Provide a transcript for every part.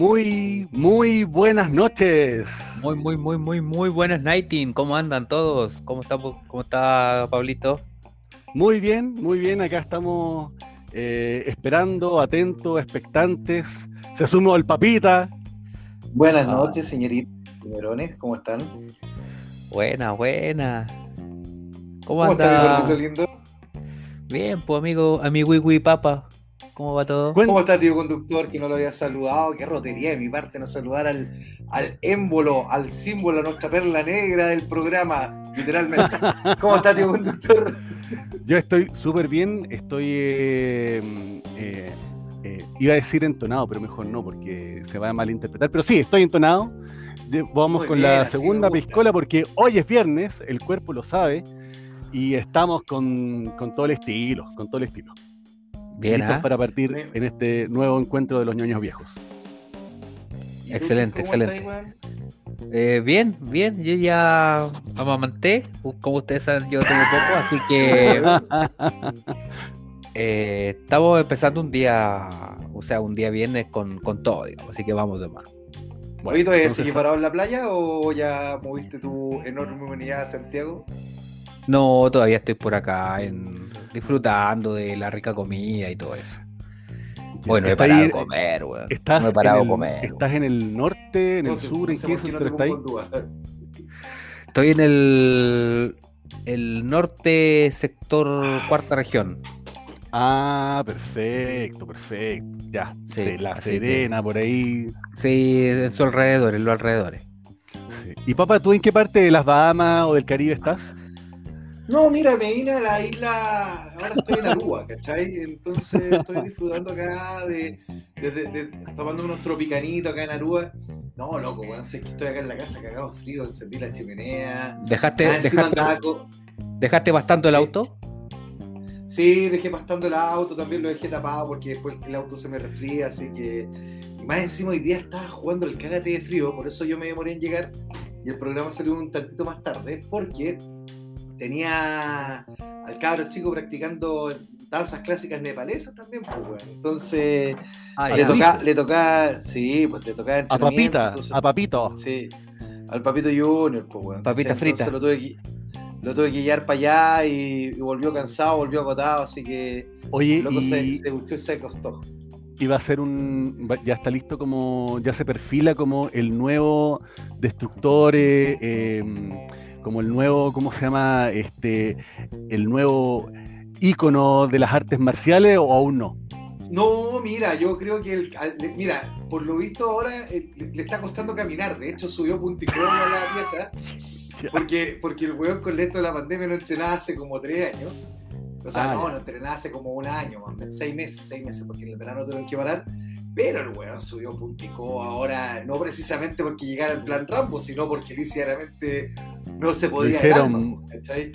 Muy, muy buenas noches. Muy, muy, muy, muy, muy buenas nighting. ¿Cómo andan todos? ¿Cómo está, cómo está Pablito? Muy bien, muy bien. Acá estamos eh, esperando, atentos, expectantes. Se sumó el papita. Buenas ah. noches, señoritas, señorones. ¿Cómo están? Buena, buena. ¿Cómo, ¿Cómo anda? Está, lindo? Bien, pues amigo, a mi wiwi papa. ¿Cómo va todo? ¿Cómo está, tío conductor, que no lo había saludado? Qué rotería de mi parte no saludar al, al émbolo, al símbolo, a nuestra perla negra del programa, literalmente. ¿Cómo está, tío conductor? Yo estoy súper bien, estoy... Eh, eh, eh, iba a decir entonado, pero mejor no, porque se va a malinterpretar. Pero sí, estoy entonado. Vamos con la segunda piscola porque hoy es viernes, el cuerpo lo sabe, y estamos con, con todo el estilo, con todo el estilo. Bien, ¿ah? para partir en este nuevo encuentro de los ñoños viejos. Excelente, excelente. Eh, bien, bien, yo ya amamanté, como ustedes saben, yo tengo poco, así que eh, estamos empezando un día, o sea, un día viernes con, con todo, digamos, así que vamos de más. Bueno, ¿Seguís parado en la playa o ya moviste tu enorme unidad a Santiago? No, todavía estoy por acá en, disfrutando de la rica comida y todo eso. Bueno, he parado de comer, weón. Estás, no he parado en el, comer. ¿Estás en el norte, en el sur, en qué sector estás ahí? Estoy en el, el norte sector cuarta región. Ah, perfecto, perfecto. Ya, sí, la Serena, por ahí. Sí, en su alrededor, en los alrededores. Sí. ¿Y papá, tú en qué parte de las Bahamas o del Caribe estás? No, mira, me vine a la isla, ahora estoy en Aruba, ¿cachai? Entonces estoy disfrutando acá de, de, de, tomando unos tropicanitos acá en Aruba. No, loco, weón, sé que estoy acá en la casa cagado frío, encendí la chimenea. ¿Dejaste, dejaste, ¿dejaste bastante el auto? Sí, dejé bastante el auto, también lo dejé tapado porque después el auto se me resfría, así que... Y más encima hoy día estaba jugando el cágate de frío, por eso yo me demoré en llegar y el programa salió un tantito más tarde, porque tenía al cabro chico practicando danzas clásicas nepalesas también, pues, bueno. Entonces, ah, le, toca, le toca, sí, pues le toca A papita, a papito. Sí, al papito junior, pues, bueno. Papita frita. Lo tuve, que, lo tuve que guiar para allá y, volvió cansado, volvió agotado, así que Oye, loco se, se, se costó. Y va a ser un. Ya está listo como. Ya se perfila como el nuevo destructor. Eh, em, como el nuevo, ¿cómo se llama? Este, el nuevo ícono de las artes marciales o aún no? No, mira, yo creo que el, mira, por lo visto ahora eh, le, está costando caminar. De hecho, subió punticón a la pieza. Porque, porque el weón con esto de la pandemia no entrenaba hace como tres años. O sea, ah, no, no entrenaba hace como un año, seis meses, seis meses, porque en el verano tuvieron que parar. Pero el weón subió punticó ahora, no precisamente porque llegara en plan Rambo, sino porque literalmente no se podía. Lo hicieron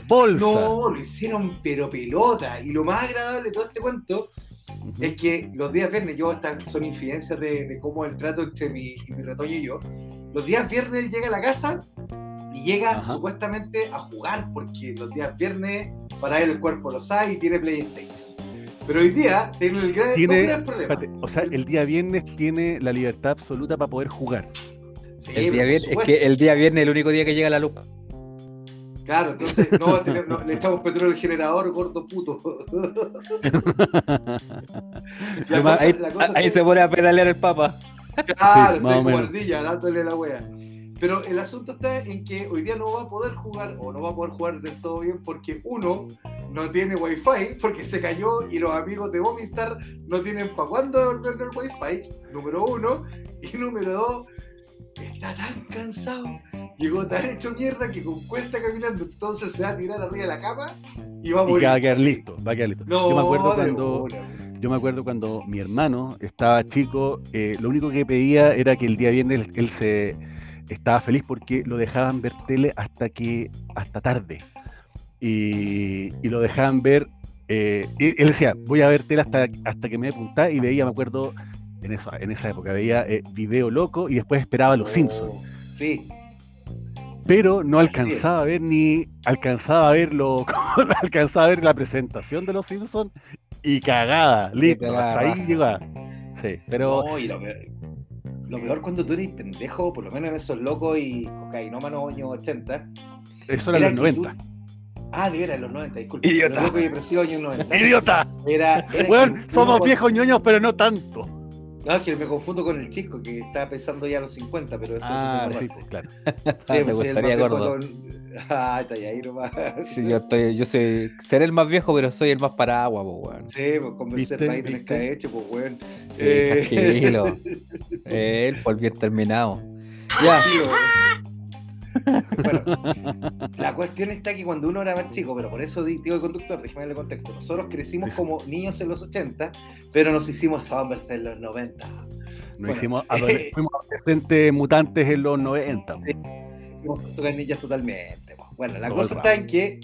bolsa. No, lo hicieron pero pelota. Y lo más agradable de todo este cuento es que los días viernes, yo estas son infidencias de, cómo el trato entre mi, mi retoño y yo. Los días viernes él llega a la casa y llega supuestamente a jugar, porque los días viernes para él el cuerpo lo sabe y tiene PlayStation. Pero hoy día tiene el gran, tiene, problema. o sea, el día viernes tiene la libertad absoluta para poder jugar. Sí, el día viernes, es que el día viernes es el único día que llega la luz. Claro, entonces no, le echamos petróleo al generador, gordo puto. ahí, se pone a pedalear el papa. Claro, sí, estoy guardilla dándole la wea. Pero el asunto está en que hoy día no va a poder jugar o no va a poder jugar del todo bien porque uno no tiene wifi porque se cayó y los amigos de Vomistar no tienen para cuándo devolverle el wifi, número uno. Y número dos, está tan cansado, llegó tan hecho mierda que con cuesta caminando, entonces se va a tirar arriba de la cama y va a morir. Y va a quedar listo, va a quedar listo. yo me acuerdo cuando... Yo me acuerdo cuando mi hermano estaba chico, eh, lo único que pedía era que el día viernes él se estaba feliz porque lo dejaban ver tele hasta que hasta tarde y, lo dejaban ver eh, él decía voy a ver tele hasta, hasta que me dé punta y veía me acuerdo en eso en esa época veía eh, video loco y después esperaba los Simpsons sí pero no alcanzaba a ver ni alcanzaba a ver lo, alcanzaba a ver la presentación de los Simpsons y cagada, listo, hasta ahí llegaba. Sí, pero. No, y lo, peor, cuando tú eres pendejo, por lo menos en esos locos y cocainómanos años 80. Eso era, los 90. Ah, de veras, los 90, disculpe. Idiota. Los locos y depresivos años 90. Idiota. Era, bueno, somos viejos ñoños, pero no tanto. No, es que me confundo con el chico que está pensando ya a los 50, pero eso ah, sí, claro. Sí, ah, pues gustaría gordo. Ah, está ahí nomás. Sí, yo estoy, yo soy, seré el más viejo, pero soy el más paraguas, pues, weón. Sí, pues convencer a tenés que hecho, pues, weón. Sí, eh... tranquilo. Él, por bien terminado. Ya. Bueno, la cuestión está que cuando uno era más chico, pero por eso digo el conductor, déjeme darle contexto. Nosotros crecimos como niños en los 80, pero nos hicimos hombres en los 90. Nos hicimos fuimos adolescentes mutantes en los 90. Sí, fuimos niñas totalmente. Bueno, la cosa está en que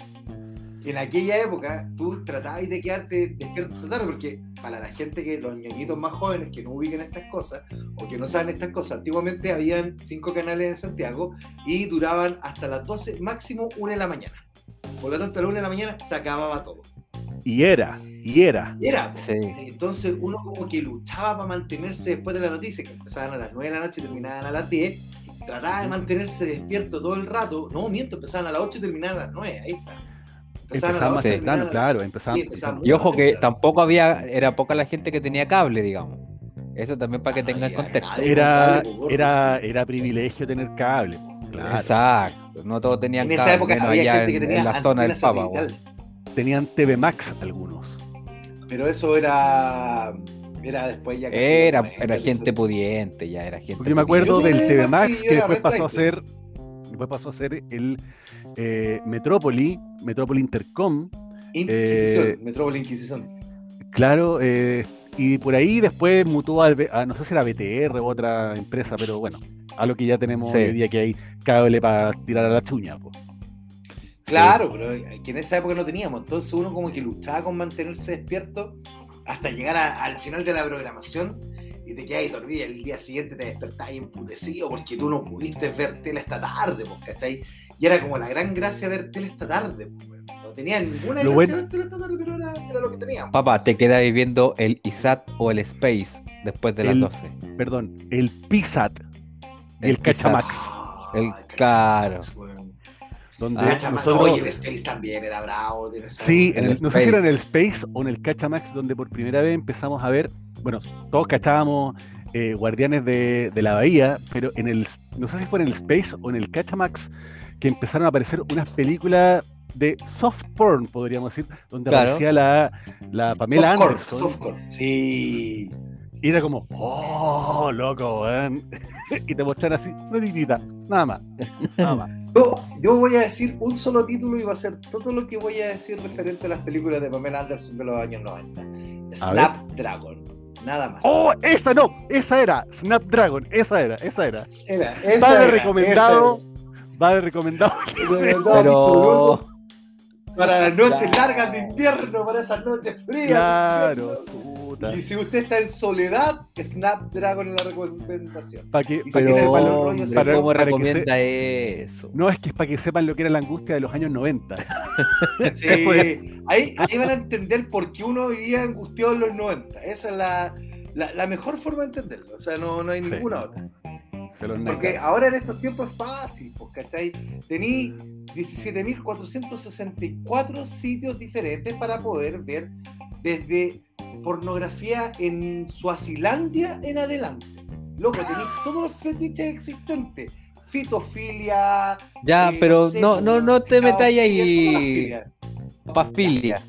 en aquella época tú tratabas de quedarte despierto tarde, porque para la gente que, los ñoñitos más jóvenes que no ubican estas cosas o que no saben estas cosas, antiguamente habían cinco canales en Santiago y duraban hasta las 12, máximo una de la mañana. Por lo tanto, a la una de la mañana se acababa todo. Y era, y era. Era. Sí. Entonces uno como que luchaba para mantenerse después de la noticia, que empezaban a las 9 de la noche y terminaban a las 10, trataba de mantenerse despierto todo el rato. No, miento, empezaban a las 8 y terminaban a las 9, ahí está. Empezaban más temprano, claro, empezaban. y ojo que tampoco había, era poca la gente que tenía cable, digamos. Eso también para que tengan contexto. Era, era, era privilegio tener cable. Exacto, no todos tenían cable. En esa época había gente que tenía en la zona del Papa. Tenían TV Max algunos. Pero eso era era después ya que era, era gente pudiente, ya era gente. Yo me acuerdo del TV Max que después pasó a ser después pasó a ser el eh, Metrópoli, Metrópoli Intercom. Inquisición, eh, Metrópoli Inquisición. Claro, eh, y por ahí después mutó a, no sé si era BTR u otra empresa, pero bueno, a lo que ya tenemos hoy día que hay cable para tirar a la chuña. Claro, pero que en esa época no teníamos, entonces uno como que luchaba con mantenerse despierto hasta llegar al final de la programación y te quedas dormido y el día siguiente te despertás emputecido porque tú no pudiste ver tele esta tarde, ¿cachai? Y era como la gran gracia ver tele esta tarde, No tenía ninguna lo gracia ver tele esta tarde, pero era, lo que teníamos. Papá, te quedas viendo el ISAT o el Space después de las 12. Perdón, el PISAT y el, Cachamax. el claro. Donde ah, nosotros... el Space también era bravo. Sí, no sé si era en el Space o en el Cachamax, donde por primera vez empezamos a ver, bueno, todos cachábamos eh, Guardianes de, de, la Bahía, pero en el, no sé si fue en el Space o en el Cachamax, que empezaron a aparecer unas películas de soft porn, podríamos decir, donde aparecía la, la Pamela Anderson. Softcore, sí. Y era como, oh, loco, weón. y te mostraron así, una titita, nada más. Nada más. Yo, yo, voy a decir un solo título y va a ser todo lo que voy a decir referente a las películas de Pamela Anderson de los años 90. Snapdragon. Nada más. ¡Oh! Esa no, esa era. Snapdragon, esa era, esa era. Era, esa de recomendado va de recomendado. Pero... Para las noches largas de invierno, para esas noches frías. Claro. Y si usted está en soledad, Snapdragon en la recomendación. Para que, para que sepan los rollos. Para, ¿Cómo recomienda eso? No, es que es para que sepan lo que era la angustia de los años 90. sí, ahí, ahí van a entender por qué uno vivía angustiado en los 90. Esa es la, la, la mejor forma de entenderlo. O sea, no, no hay ninguna otra. Porque ahora en estos tiempos es fácil, pues, ¿cachai? Tení 17.464 sitios diferentes para poder ver desde pornografía en Suazilandia en adelante. Loco, tenéis todos los fetiches existentes. Fitofilia. Ya, eh, pero no, no, no te metáis ahí. Papafilia.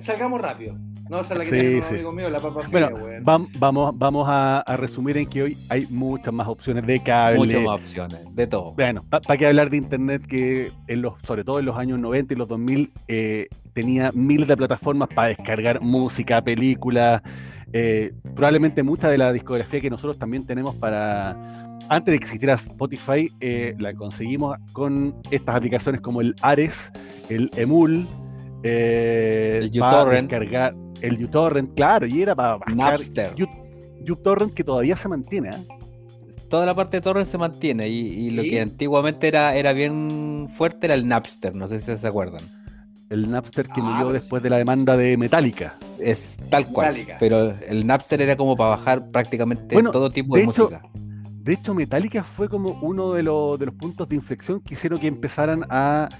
salgamos rápido. No, esa es la que tiene un amigo mío, la papa bueno, vamos, vamos a, resumir en que hoy hay muchas más opciones de cable. Muchas más opciones, de todo. Bueno, ¿para qué hablar de internet que en los, sobre todo en los años 90 y los 2000 eh, tenía miles de plataformas para descargar música, películas, eh, probablemente mucha de la discografía que nosotros también tenemos para, antes de que existiera Spotify, eh, la conseguimos con estas aplicaciones como el Ares, el Emul, el para descargar el uTorrent, claro, y era para bajar uTorrent que todavía se mantiene. ¿eh? toda la parte de torrent se mantiene y, lo que antiguamente era, era bien fuerte era el Napster, no sé si se acuerdan. El Napster que murió ah, después de la demanda de Metallica. Es tal cual. Pero el Napster era como para bajar prácticamente todo tipo de, música. De hecho, Metallica fue como uno de, los, de los puntos de inflexión que hicieron que empezaran a,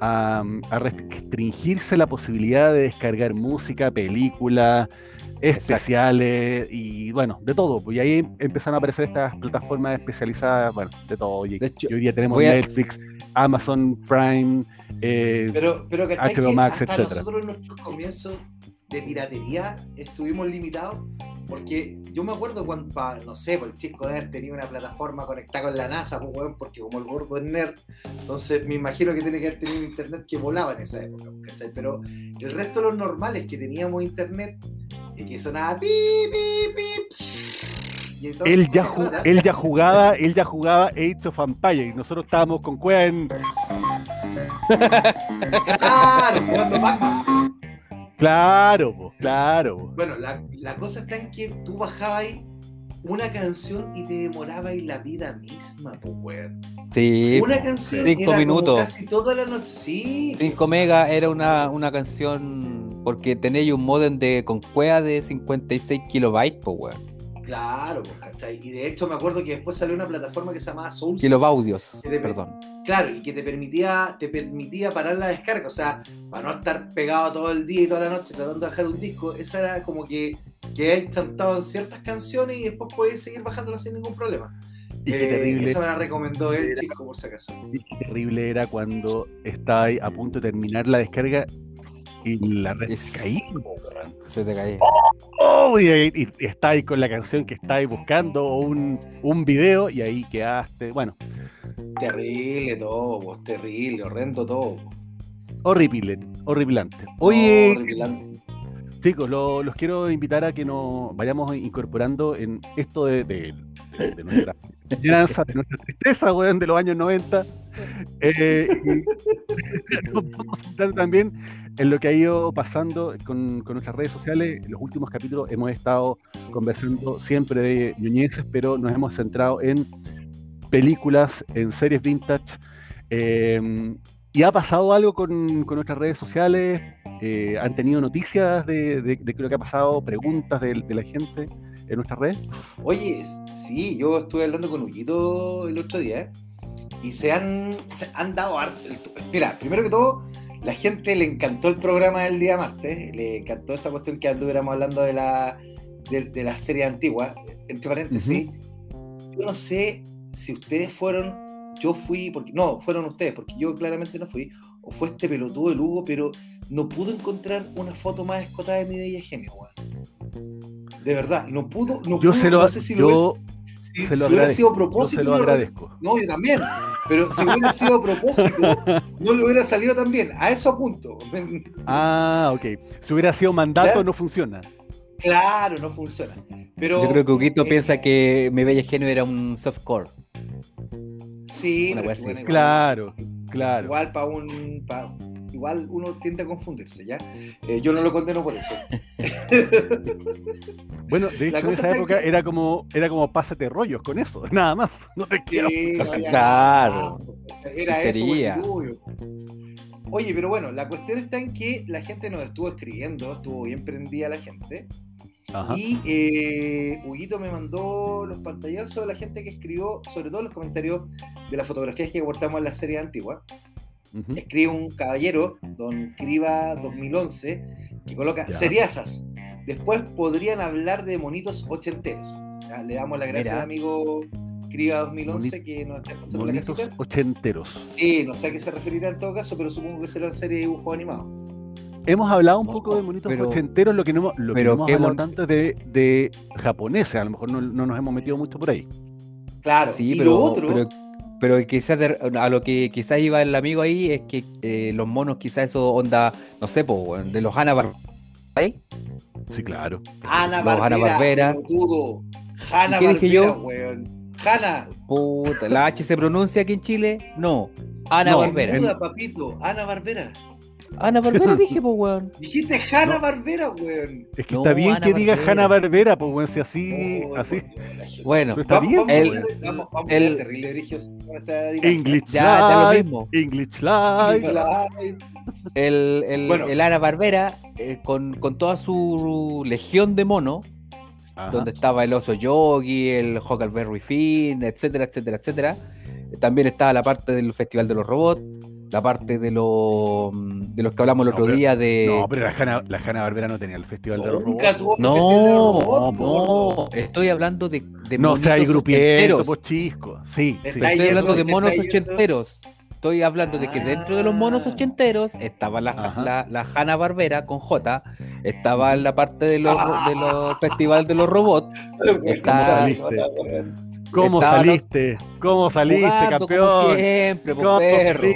a, restringirse la posibilidad de descargar música, películas, especiales y bueno, de todo. Y ahí empezaron a aparecer estas plataformas especializadas, bueno, de todo. Y, hoy día tenemos Netflix, Amazon Prime, eh, pero, pero HBO Max, etc. Nosotros en nuestros comienzos de piratería estuvimos limitados porque yo me acuerdo cuando, no sé, pues el chico Nerd tenía una plataforma conectada con la NASA, pues, porque como el gordo es nerd, entonces me imagino que tiene que haber tenido internet que volaba en esa época, Pero el resto de los normales que teníamos internet, y que sonaba pi, pi, pi, él ya, él ya jugaba, él ya jugaba Age of Empires y nosotros estábamos con cueva en. claro, jugando pac Claro, claro. Bueno, la, cosa está en que tú bajabas una canción y te demorabas la vida misma, pues, weón. Sí, una canción cinco minutos. casi toda la noche. Sí. 5 megas era una, una canción porque tenéis un modem de con cueva de 56 kilobytes, pues, weón. Claro, pues, ¿cachai? Y de hecho me acuerdo que después salió una plataforma que se llamaba Soul. Kilobaudios, perdón. Claro, y que te permitía, te permitía parar la descarga, o sea, para no estar pegado todo el día y toda la noche tratando de bajar un disco, esa era como que, que hay en ciertas canciones y después puedes seguir bajándola sin ningún problema. Y qué eh, terrible. Eso me la recomendó él, chico, por si acaso. Y qué terrible era cuando estaba a punto de terminar la descarga y la red se caía. Se te caía. Oh, y, está ahí con la canción que estáis buscando o un, un video y ahí quedaste. Bueno. Terrible todo, pues, terrible, horrendo todo. Horrible, horriblante. Oye, chicos, los quiero invitar a que nos vayamos incorporando en esto de, nuestra esperanza, de nuestra tristeza, weón, de los años 90. Eh, nos vamos también en lo que ha ido pasando con, nuestras redes sociales. En los últimos capítulos hemos estado conversando siempre de ñoñeces, pero nos hemos centrado en películas, en series vintage. Em, ¿Y ha pasado algo con, nuestras redes sociales? Eh, ¿Han tenido noticias de, de, lo que ha pasado? ¿Preguntas de, la gente en nuestras redes? Oye, sí, yo estuve hablando con Huguito el otro día ¿eh? y se han, se han dado... Mira, primero que todo, la gente le encantó el programa del día martes, le encantó esa cuestión que anduviéramos hablando de la, de, la serie antigua. Entre paréntesis, yo no sé si ustedes fueron, yo fui, porque no, fueron ustedes, porque yo claramente no fui, o fue este pelotudo de Lugo, pero no pudo encontrar una foto más escotada de mi bella genio, De verdad, no pudo, no yo se lo, no sé si lo, si, hubiera sido a propósito. se lo agradezco. No, yo también. Pero si hubiera sido a propósito, no le hubiera salido tan bien. A eso apunto. Ah, ok. Si hubiera sido mandato, no funciona. Claro, no funciona. Pero, Yo creo que Huguito eh, piensa que mi bella genio era un softcore. Sí, claro, claro. Igual para un igual uno tiende a confundirse, ¿ya? Eh, yo no lo condeno por eso. bueno, de hecho, en esa época era como era como pásate rollos con eso, nada más. No te sí, claro. Era eso. Oye, pero bueno, la cuestión está en que la gente nos estuvo escribiendo, estuvo bien prendida la gente. Y eh, Huguito me mandó los pantallazos de la gente que escribió, sobre todo los comentarios de las fotografías que aportamos en la serie antigua. Escribe un caballero, don Criba 2011, que coloca seriasas. Después podrían hablar de monitos ochenteros. le damos la gracia al amigo Criba 2011 que nos está escuchando la casita. ochenteros. Sí, no sé a qué se referirá en todo caso, pero supongo que será serie de dibujo animado. Hemos hablado un poco de monitos ochenteros, lo que no, lo que no hemos hablado tanto es de, de japoneses, a lo mejor no, no, nos hemos metido mucho por ahí. Claro, sí, pero, lo otro pero quizás a lo que quizás iba el amigo ahí es que eh, los monos, quizás eso onda, no sé, de los Hanna Barbera. Sí, claro. Ana Barbera. Hanna Barbera, weón. Hanna. Puta, ¿la H se pronuncia aquí en Chile? No. Ana Barbera. Duda, papito. Ana Barbera. Ana Barbera dije, pues, weón. Dijiste Hanna Barbera, weón. Es que está bien que digas Hanna Barbera, pues, weón, si así. así. Bueno, está bien. El, vamos, vamos, el, terrible English ya, Live. Mismo. English Live. El, el, bueno. el Ana Barbera, eh, con, con toda su legión de mono, donde estaba el oso yogi, el Huckleberry Finn, etcétera, etcétera, etcétera. También estaba la parte del Festival de los Robots la parte de, lo, de los que hablamos el otro día de. No, pero la Hanna, la Barbera no tenía el Festival de los Robots. No, no, estoy hablando de. de no, o sea, hay grupientos, pues chisco. Sí, sí. Estoy hablando de monos ochenteros. Estoy hablando de que dentro de los monos ah. ochenteros estaba la, la, la Hanna Barbera con J, estaba la parte de los, de los festivales de los robots. ¿Cómo saliste? ¿Cómo saliste? ¿Cómo saliste, campeón? Como siempre, por perro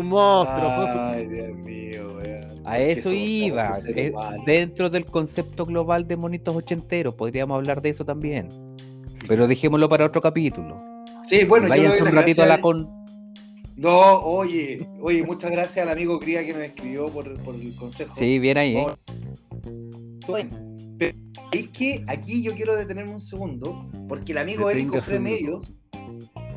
un monstruo. Ay, Dios mío, A eso iba. Eh, dentro del concepto global de monitos ochenteros, podríamos hablar de eso también. Pero dejémoslo para otro capítulo. Sí, bueno, Váyanse yo un ratito a la con. No, oye, oye, muchas gracias al amigo Cría que nos escribió por, el consejo. Sí, bien ahí, ¿eh? Pero es que aquí yo quiero detenerme un segundo, porque el amigo Érico Fre Medios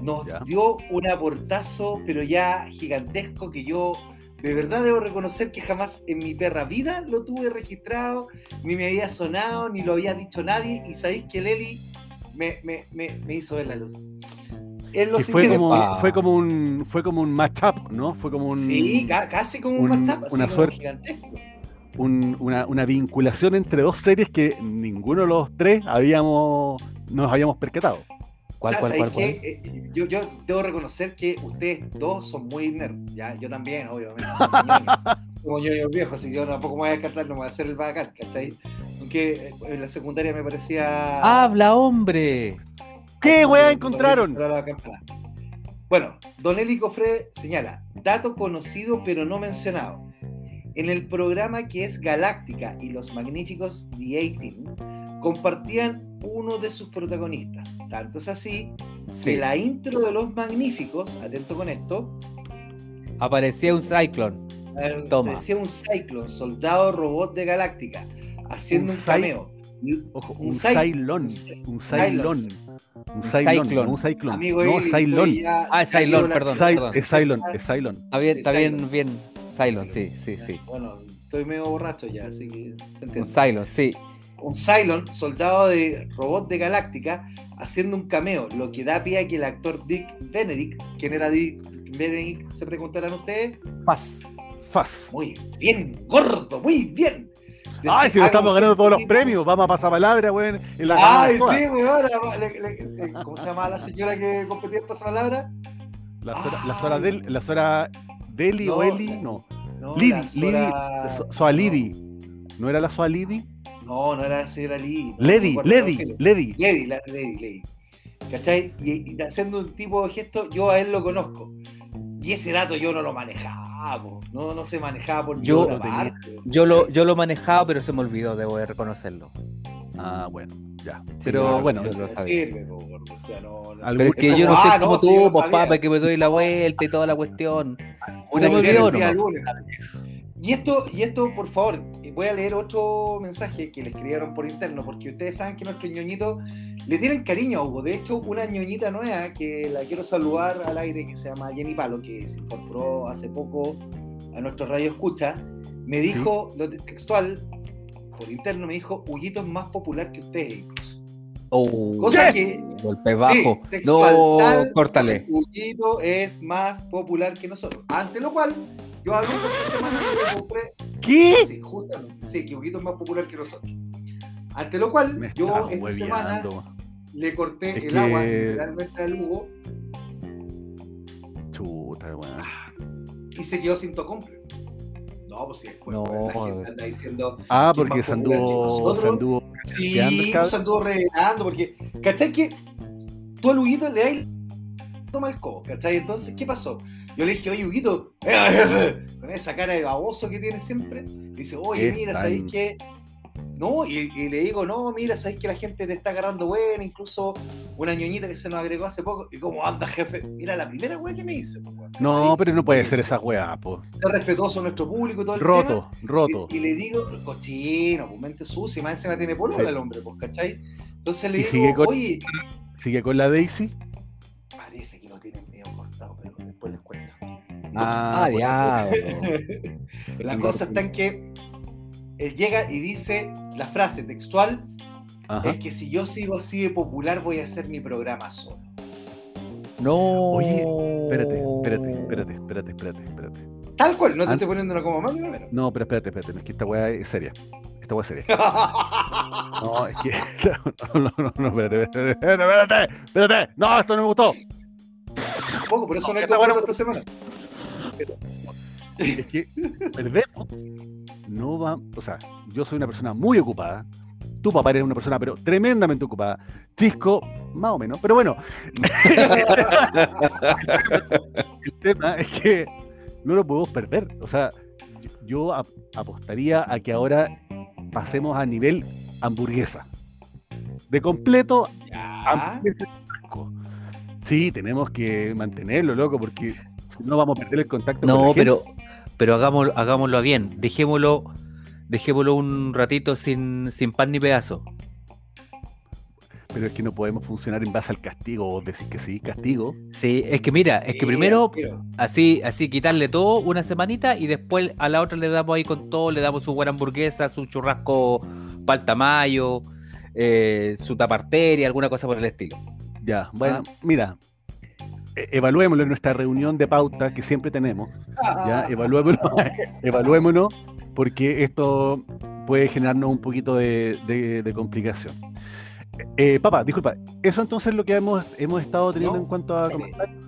nos dio un aportazo, pero ya gigantesco, que yo de verdad debo reconocer que jamás en mi perra vida lo tuve registrado, ni me había sonado, ni lo había dicho nadie, y sabéis que Leli me, me, me, hizo ver la luz. fue, como, fue como un fue como un matchup, ¿no? Fue como un Sí, casi como un, matchup, una suerte, gigantesco. una, una, vinculación entre dos series que ninguno de los tres habíamos nos habíamos percatado. ¿Cuál, cuál, cuál, eh, yo, yo debo reconocer que ustedes dos son muy nerd. ¿ya? Yo también, obviamente. Como yo, yo viejo, así que yo tampoco me voy a descartar, no me voy a hacer el bacán, ¿cachai? Aunque eh, en la secundaria me parecía. ¡Habla, hombre! ¿Qué weá encontraron? Bueno, Don Eli Cofre señala: dato conocido pero no mencionado. En el programa que es Galáctica y los magníficos The 18 compartían uno de sus protagonistas. Tanto es así que la intro de Los Magníficos, atento con esto, aparecía un Cyclone. Toma. Aparecía un Cyclone, soldado robot de Galáctica, haciendo un, cameo. Ojo, un, Cylon. Un Cylon. Un Cylon. Un Cyclone. Amigo no, Cylon. Ah, es Cylon, perdón. Es Cylon, es Cylon. Está bien, está bien, bien. Cylon, sí, sí, sí. Bueno, estoy medio borracho ya, así que se entiende. Un Cylon, sí un Cylon, soldado de robot de Galáctica, haciendo un cameo, lo que da pie a que el actor Dick Benedict, ¿quién era Dick Benedict? Se preguntarán ustedes. Faz. Faz. Muy bien, gordo, muy bien. Ay, si nos estamos ganando todos los premios, vamos a pasar palabra, weón. Ay, sí, weón. ¿Cómo se llama la señora que competía en pasapalabra? La Sora, la Sora, Del, la Sora Deli o Eli, no. Lidi, Lidi, Soa Lidi. ¿No era la Soa Lidi? No, no era la señora Lee. Lady, Lady, Lady. Lady, Lady, Lady. ¿Cachai? Y, haciendo un tipo de gesto, yo a él lo conozco. Y ese dato yo no lo manejaba, no, no se manejaba por yo, parte. Yo lo, yo lo manejaba, pero se me olvidó, debo de reconocerlo. Ah, bueno, ya. Pero bueno, yo lo sabía. o sea, no, pero es que yo no sé ah, como tú, papá, que me doy la vuelta y toda la cuestión. Una me olvidó, y esto, y esto, por favor, voy a leer otro mensaje que le escribieron por interno, porque ustedes saben que nuestros ñoñitos le tienen cariño a Hugo. De hecho, una ñoñita nueva que la quiero saludar al aire, que se llama Jenny Palo, que se incorporó hace poco a nuestro radio escucha, me dijo, lo textual, por interno, me dijo, Huguito es más popular que ustedes incluso. Oh, Cosa que. Golpe bajo. no, córtale. Huguito es más popular que nosotros. Ante lo cual, yo a Lucas esta semana compré. ¿Qué? Sí, justamente. Sí, que Huguito es más popular que nosotros. Ante lo cual, yo esta semana le corté el agua literalmente al Hugo. Chuta, weón. Y se quedó sin tocomple. No, pues sí, después no, pues, la gente anda diciendo. Ah, porque se anduvo. Se anduvo. Sí, pues se anduvo revelando, porque. ¿Cachai que tú al Huguito le das toma el codo, ¿cachai? Entonces, ¿qué pasó? Yo le dije, oye, Huguito, con esa cara de baboso que tiene siempre, dice, oye, mira, ¿sabéis qué? no, y, le digo, no, mira, sabes que la gente te está agarrando buena, incluso una ñoñita que se nos agregó hace poco, y como anda, jefe, mira la primera weá que me hice. no, pero no puede ser esa weá, pues. Ser respetuoso a nuestro público y todo el Roto, roto. Y, le digo, cochino, pues mente sucia, más encima tiene polola el hombre, pues, ¿cachai? Entonces le digo, oye. ¿Sigue con la Daisy? Ah, ya. la cosa está en que él llega y dice la frase textual es que si yo sigo así de popular voy a hacer mi programa solo. No. Oye, espérate, espérate, espérate, espérate, espérate, espérate. Tal cual, no te estoy poniendo una coma más ni menos. No, pero espérate, espérate, es que esta weá es seria. Esta weá es seria. no, es que. No, no, no, no, espérate, espérate, espérate, espérate, No, esto no me gustó. Poco, por eso no, hay que esta semana. Es que perdemos no va, o sea, yo soy una persona muy ocupada, tu papá eres una persona pero tremendamente ocupada, Chisco, más o menos, pero bueno, el tema es que no lo podemos perder, o sea, yo apostaría a que ahora pasemos a nivel hamburguesa, de completo hamburguesa. Sí, tenemos que mantenerlo, loco, porque no vamos a perder el contacto. No, con la pero pero hagámoslo, hagámoslo bien, dejémoslo, dejémoslo un ratito sin, sin pan ni pedazo. Pero es que no podemos funcionar en base al castigo o decir que sí, castigo. Sí, es que mira, es que primero así, así quitarle todo una semanita y después a la otra le damos ahí con todo, le damos su buena hamburguesa, su churrasco paltamayo, eh, su taparteria, alguna cosa por el estilo. Ya, bueno, ah. mira, evaluémoslo en nuestra reunión de pauta que siempre tenemos. ¿ya? Evaluémoslo, evaluémonos porque esto puede generarnos un poquito de, complicación. Eh, papá, disculpa, ¿eso entonces es lo que hemos, hemos estado teniendo en cuanto a comentarios?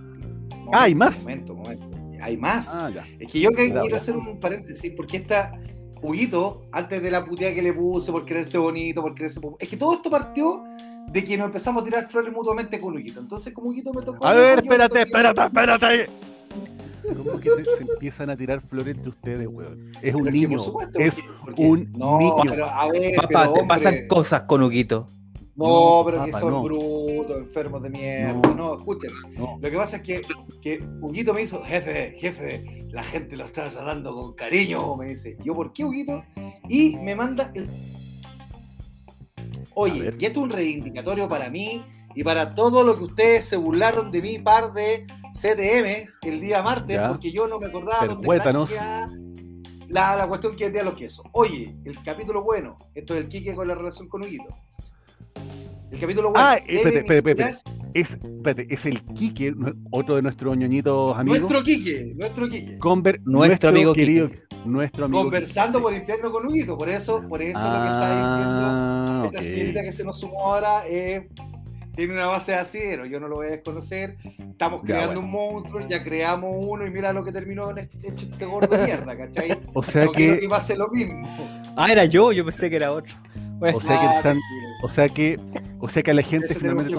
ah, ¿hay más? Momento, momento. Hay más. Ah, es que yo quiero hacer un paréntesis, porque esta Huguito, antes de la puteada que le puse por quererse bonito, por quererse... Es que todo esto partió de que nos empezamos a tirar flores mutuamente con Huguito. Entonces, como Huguito me tocó. A ver, espérate, espérate, espérate. ¿Cómo que se empiezan a tirar flores entre ustedes, weón? Es un niño. es un no, niño. Pero, a ver, Papá, te pasan cosas con Huguito. No, pero que son brutos, enfermos de mierda. No, escuchen. Lo que pasa es que, que Huguito me hizo, jefe, jefe, la gente lo está tratando con cariño, me dice. yo, ¿por qué, Huguito? Y me manda el Oye, y esto es un reivindicatorio para mí y para todo lo que ustedes se burlaron de mi par de CTMs el día martes, porque yo no me acordaba dónde la, la cuestión que es de los quesos. Oye, el capítulo bueno, esto es el Quique con la relación con Huguito. El capítulo bueno. Ah, espérate, espérate, espérate. Es, espérate, es el Quique, otro de nuestros ñoñitos amigos. Nuestro Quique, nuestro Quique. Conver nuestro, amigo querido, nuestro amigo Conversando por interno con Huguito, por eso, por eso lo que está diciendo ah, esta señorita que se nos sumó ahora tiene una base de acero, yo no lo voy a desconocer. Estamos creando un monstruo, ya creamos uno y mira lo que terminó en este, este gordo de mierda, ¿cachai? O sea que... iba a ser lo mismo. Ah, era yo, yo pensé que era otro. o sea que ah, están, o sea que, o sea que a la gente finalmente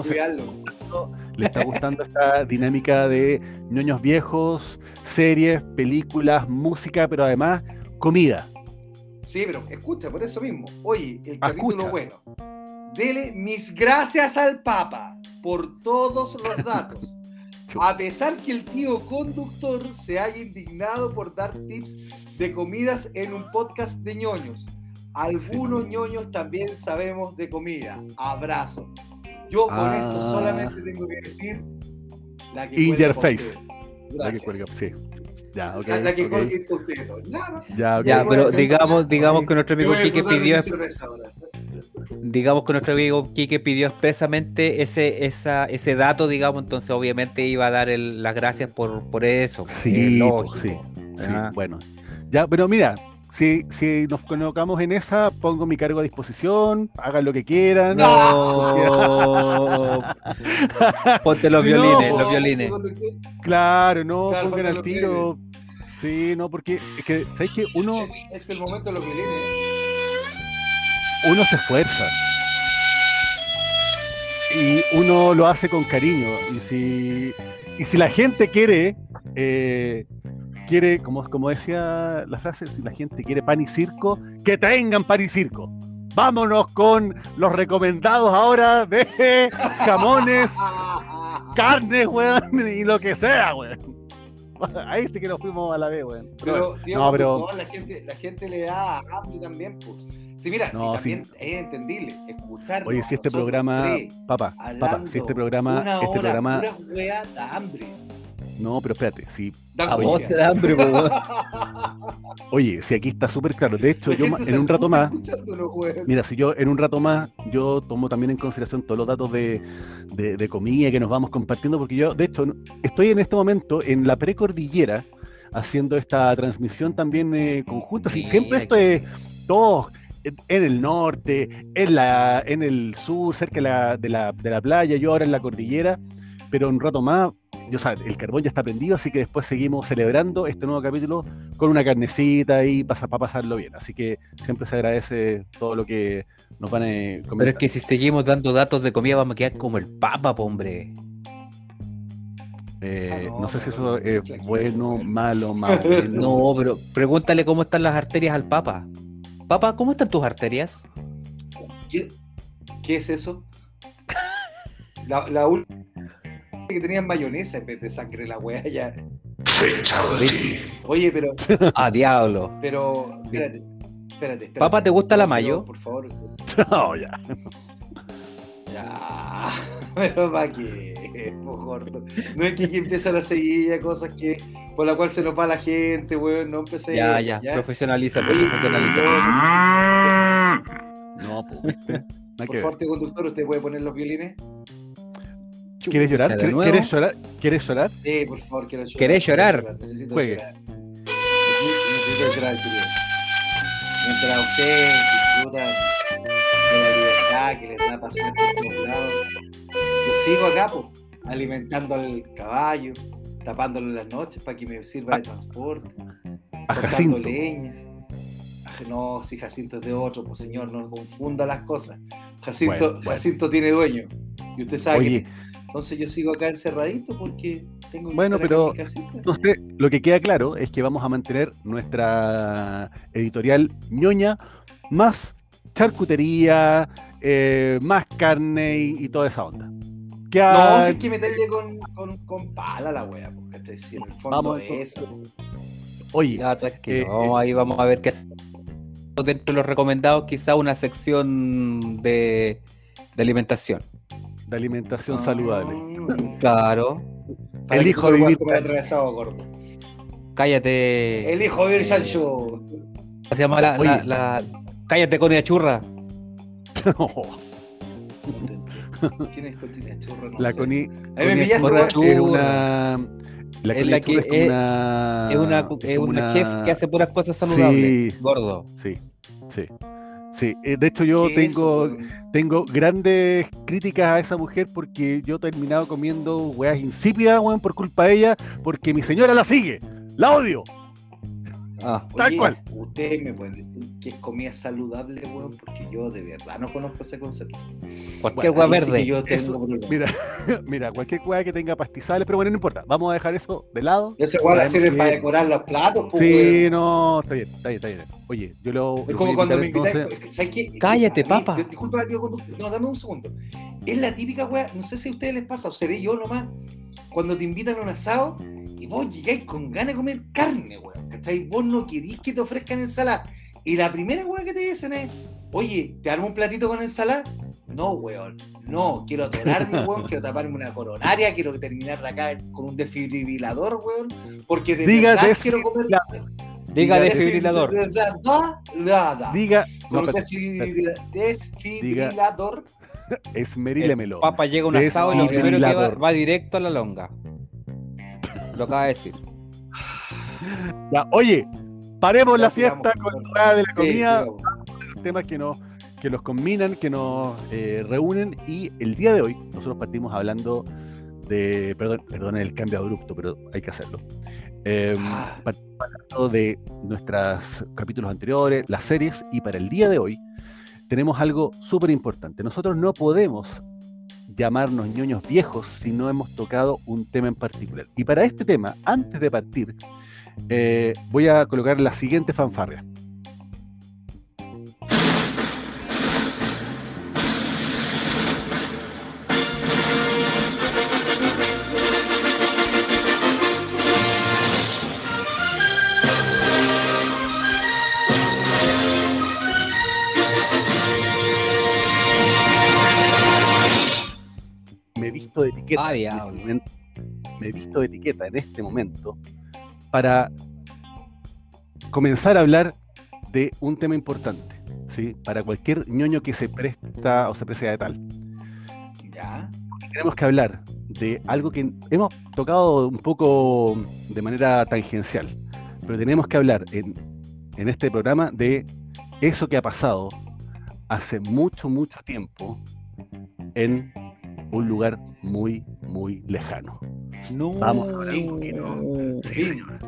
le está gustando esta dinámica de ñoños viejos, series, películas, música, pero además comida. Sí, pero escucha, por eso mismo. Oye, el capítulo bueno. Dele mis gracias al Papa por todos los datos. A pesar que el tío conductor se haya indignado por dar tips de comidas en un podcast de ñoños. Algunos ñoños también sabemos de comida. Abrazo. Yo con esto ah. solamente tengo que decir la que In your face. La que cuelga, sí. Ya, okay, la, que okay. Ya, ya, pero digamos, digamos que nuestro amigo Quique pidió. Digamos que nuestro amigo Quique pidió expresamente ese, esa, ese dato, digamos, entonces obviamente iba a dar las gracias por, por eso. Sí, sí, sí, bueno. Ya, pero mira, si, si nos colocamos en esa, pongo mi cargo a disposición, hagan lo que quieran. No. Ponte los violines, los violines. Claro, no, pongan al tiro. Sí, no, porque es que, ¿sabes que Uno. Es que el momento de los violines. Uno se esfuerza. Y uno lo hace con cariño. Y si, y si la gente quiere eh, quiere, como, como decía la frase, si la gente quiere pan y circo, que tengan pan y circo. vámonos con los recomendados ahora de jamones, carnes, weón, y lo que sea, weón. Ahí sí que nos fuimos a la vez, weón. Pero, no, pero... la, gente, la gente le da hambre también, pues. Sí, mira, no, también es entendible escuchar. Oye, si este programa, papá, papá, si este programa, una este hora, programa. Pura da hambre. No, pero espérate, si. A vos te da hambre, Oye, si aquí está súper claro. De hecho, yo en un rato más. Mira, si yo en un rato más, yo tomo también en consideración todos los datos de, de, comida que nos vamos compartiendo, porque yo, de hecho, estoy en este momento en la precordillera haciendo esta transmisión también eh, conjunta. siempre esto es todo en el norte, en, la, en el sur, cerca de la, de, la, de la playa, yo ahora en la cordillera, pero un rato más yo, o el carbón ya está prendido, así que después seguimos celebrando este nuevo capítulo con una carnecita y para, para pasarlo bien. Así que siempre se agradece todo lo que nos van a comentar. Pero es que si seguimos dando datos de comida vamos a quedar como el papa, hombre. Eh, ah, no, sé si eso es bueno, malo, malo. No, pero pregúntale cómo están las arterias al papa. Papa, ¿cómo están tus arterias? ¿Qué, qué es eso? La, la última que tenían mayonesa en vez de sangre la wea ya. Oye, pero. ah, diablo. Pero, espérate, espérate, espérate. Papá, ¿te gusta la mayo? Por favor. No, ya. Ya. Pero para qué, gordo. No es que aquí empieza la seguilla, cosas que por la cual se nos va la gente, weón. No empecé. Ya, ya, ya. profesionaliza, profesionaliza. No, pues. Por favor, conductor, ¿usted puede poner los violines? ¿Quieres llorar? ¿Quieres llorar? ¿Quieres llorar? Sí, por favor, quiero llorar. ¿Quieres llorar? Necesito llorar. Necesito, llorar, querido. Mientras ustedes disfrutan de la libertad que les da pasar por todos lados, yo sigo acá, pues, alimentando al caballo, tapándolo en las noches para que me sirva de transporte, cortando leña. No, si Jacinto es de otro, pues señor, no confunda las cosas. Jacinto, Jacinto tiene dueño. Y usted sabe que entonces yo sigo acá encerradito porque tengo Bueno, pero entonces lo que queda claro es que vamos a mantener nuestra editorial ñoña más charcutería, eh, más carne y, toda esa onda. No, si hay que meterle con, con, pala la wea, porque si en el fondo vamos, es eso. Oye, eh, vamos, ahí vamos a ver qué dentro de los recomendados, quizá una sección de, de alimentación de alimentación saludable. Claro. el hijo vivir atravesado, gordo. Cállate. El hijo vivir Sancho. Se llama la, la, Cállate con churra. ¿Quién es Cotina Churra? la Coni. Ahí me pillaste, es una. La es la que es, es, una, es una, es una, chef que hace puras cosas saludables. Sí, gordo. Sí, sí. Sí, eh, de hecho yo tengo, tengo grandes críticas a esa mujer porque yo he terminado comiendo weas insípidas, weón, por culpa de ella, porque mi señora la sigue. La odio. Ah, Tal cual. Ustedes me pueden decir que es comida saludable, weón, porque yo de verdad no conozco ese concepto. Cualquier hueá verde. yo tengo mira, mira, cualquier hueá que tenga pastizales, pero bueno, no importa. Vamos a dejar eso de lado. Ese hueá sirve para decorar los platos, pues, Sí, no, está bien, está bien, está bien. Oye, yo lo. Es como cuando me invitan. Cállate, papá. Disculpa, tío, no, dame un segundo. Es la típica hueá, no sé si a ustedes les pasa, o seré yo nomás, cuando te invitan a un asado y vos llegáis con ganas de comer carne, weón, ¿cachai? Vos no querís que te ofrezcan ensalada. Y la primera weón que te dicen es, oye, ¿te armo un platito con ensalada? No, weón, no, quiero atorarme, weón, quiero taparme una coronaria, quiero terminar de acá con un desfibrilador, weón, porque de Diga verdad quiero comer... Diga desfibrilador. Diga no, desfibrilador. Esmerílemelo. Papa llega un asado y lo primero que va, va directo a la longa. Lo acaba de decir. Ya, oye, paremos la fiesta con la de la comida, los temas que nos que los combinan, que nos eh, reúnen y el día de hoy nosotros partimos hablando de, perdón, perdón el cambio abrupto, pero hay que hacerlo. Eh, partimos hablando de nuestros capítulos anteriores, las series y para el día de hoy tenemos algo súper importante. Nosotros no podemos llamarnos ñoños viejos si no hemos tocado un tema en particular. Y para este tema, antes de partir, eh, voy a colocar la siguiente fanfarria. Me he visto de etiqueta. Ah, en este momento. Me he visto de etiqueta en este momento para comenzar a hablar de un tema importante, ¿sí? Para cualquier ñoño que se presta o se precia de tal. Ya. Tenemos que hablar de algo que hemos tocado un poco de manera tangencial, pero tenemos que hablar en, en este programa de eso que ha pasado hace mucho, mucho tiempo en un lugar muy, muy lejano. No. Vamos a hablar un poquito. Sí, señor.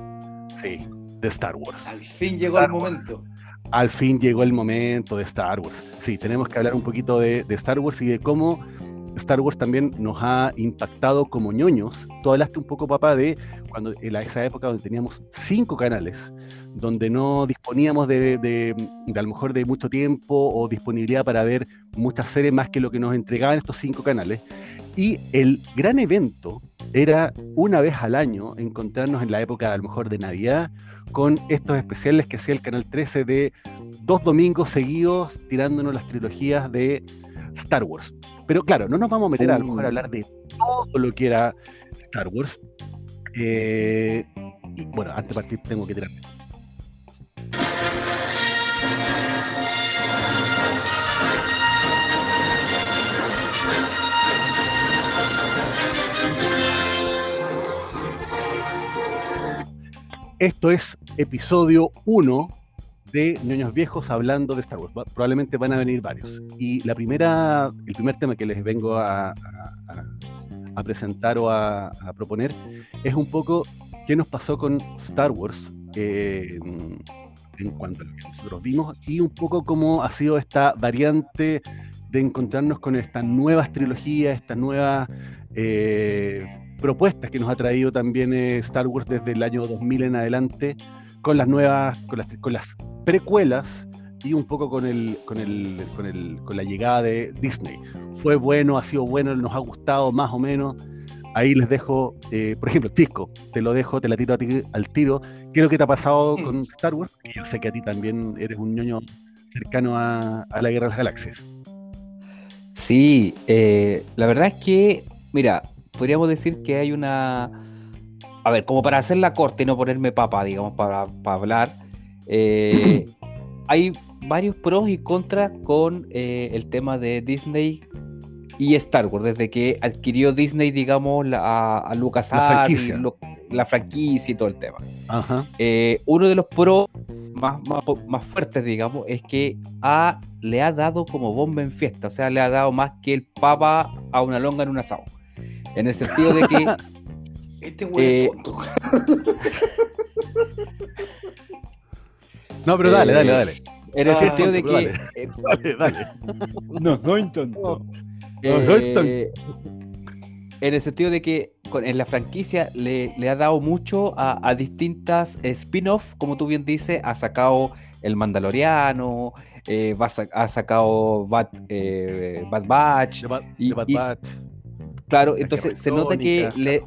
Sí, de Star Wars. Al fin llegó el momento. Al fin llegó el momento de Star Wars. Sí, tenemos que hablar un poquito de, de Star Wars y de cómo Star Wars también nos ha impactado como ñoños. Tú hablaste un poco, papá, de cuando en esa época donde teníamos cinco canales, donde no disponíamos de, de, a lo mejor de mucho tiempo o disponibilidad para ver muchas series más que lo que nos entregaban estos cinco canales. Y el gran evento era una vez al año encontrarnos en la época a lo mejor de Navidad con estos especiales que hacía el Canal 13 de dos domingos seguidos tirándonos las trilogías de Star Wars. Pero claro, no nos vamos a meter a lo mejor a hablar de todo lo que era Star Wars. Eh, y bueno, antes de partir tengo que tirar. Esto es episodio 1 de Ñoños Viejos hablando de Star Wars. Probablemente van a venir varios. Y la primera, el primer tema que les vengo a, presentar o a, proponer es un poco qué nos pasó con Star Wars eh, en cuanto a lo que nosotros vimos y un poco cómo ha sido esta variante de encontrarnos con estas nuevas trilogías, estas nuevas eh, propuestas que nos ha traído también eh, Star Wars desde el año 2000 en adelante, con las nuevas, con las, con las precuelas y un poco con el, con el, con el, con la llegada de Disney. Fue bueno, ha sido bueno, nos ha gustado más o menos. Ahí les dejo, eh, por ejemplo, Tisco, te lo dejo, te la tiro a ti al tiro. ¿Qué es lo que te ha pasado mm. con Star Wars? Que yo sé que a ti también eres un ñoño cercano a, la Guerra de las Galaxias. Sí, eh, la verdad es que, mira, podríamos decir que hay una. A ver, como para hacer la corte y no ponerme papa, digamos, para, para hablar, eh, hay varios pros y contras con eh, el tema de Disney y Star Wars, desde que adquirió Disney, digamos, la, a, Lucas la franquicia. la franquicia y todo el tema. Eh, uno de los pros más, más, fuertes, digamos, es que a, le ha dado como bomba en fiesta, o sea, le ha dado más que el papa a una longa en un asado. En el sentido de que... este güey No, pero dale, dale, dale. En el sentido de que. Dale, dale. No soy tonto. No, soy tonto. Eh, en el sentido de que en la franquicia le, ha dado mucho a, distintas spin-off, como tú bien dices, ha sacado El Mandaloriano, eh, ha sacado Bad, eh, Bad Batch. Bad, Batch. Claro, entonces se nota que le,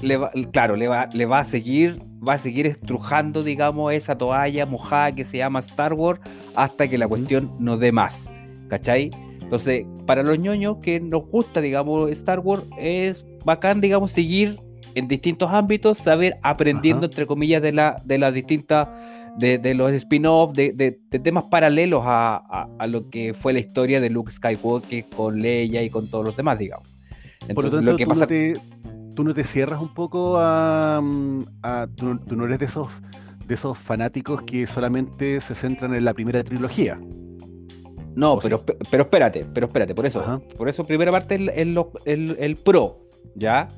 le va, claro, le va, le va a seguir, va a seguir estrujando, digamos, esa toalla mojada que se llama Star Wars hasta que la cuestión no dé más. ¿Cachai? Entonces, para los ñoños que nos gusta, digamos, Star Wars, es bacán, digamos, seguir en distintos ámbitos, saber aprendiendo, entre comillas, de, la, de las distintas, de, los spin-offs, de, temas paralelos a, lo que fue la historia de Luke Skywalker con Leia y con todos los demás, digamos. Entonces, lo que pasa tú no te cierras un poco a, mm, tú, no eres de esos de esos fanáticos que solamente se centran en la primera trilogía. No, pero, pero espérate, pero espérate, por eso. Por eso, primera parte, el, el, pro, ¿ya?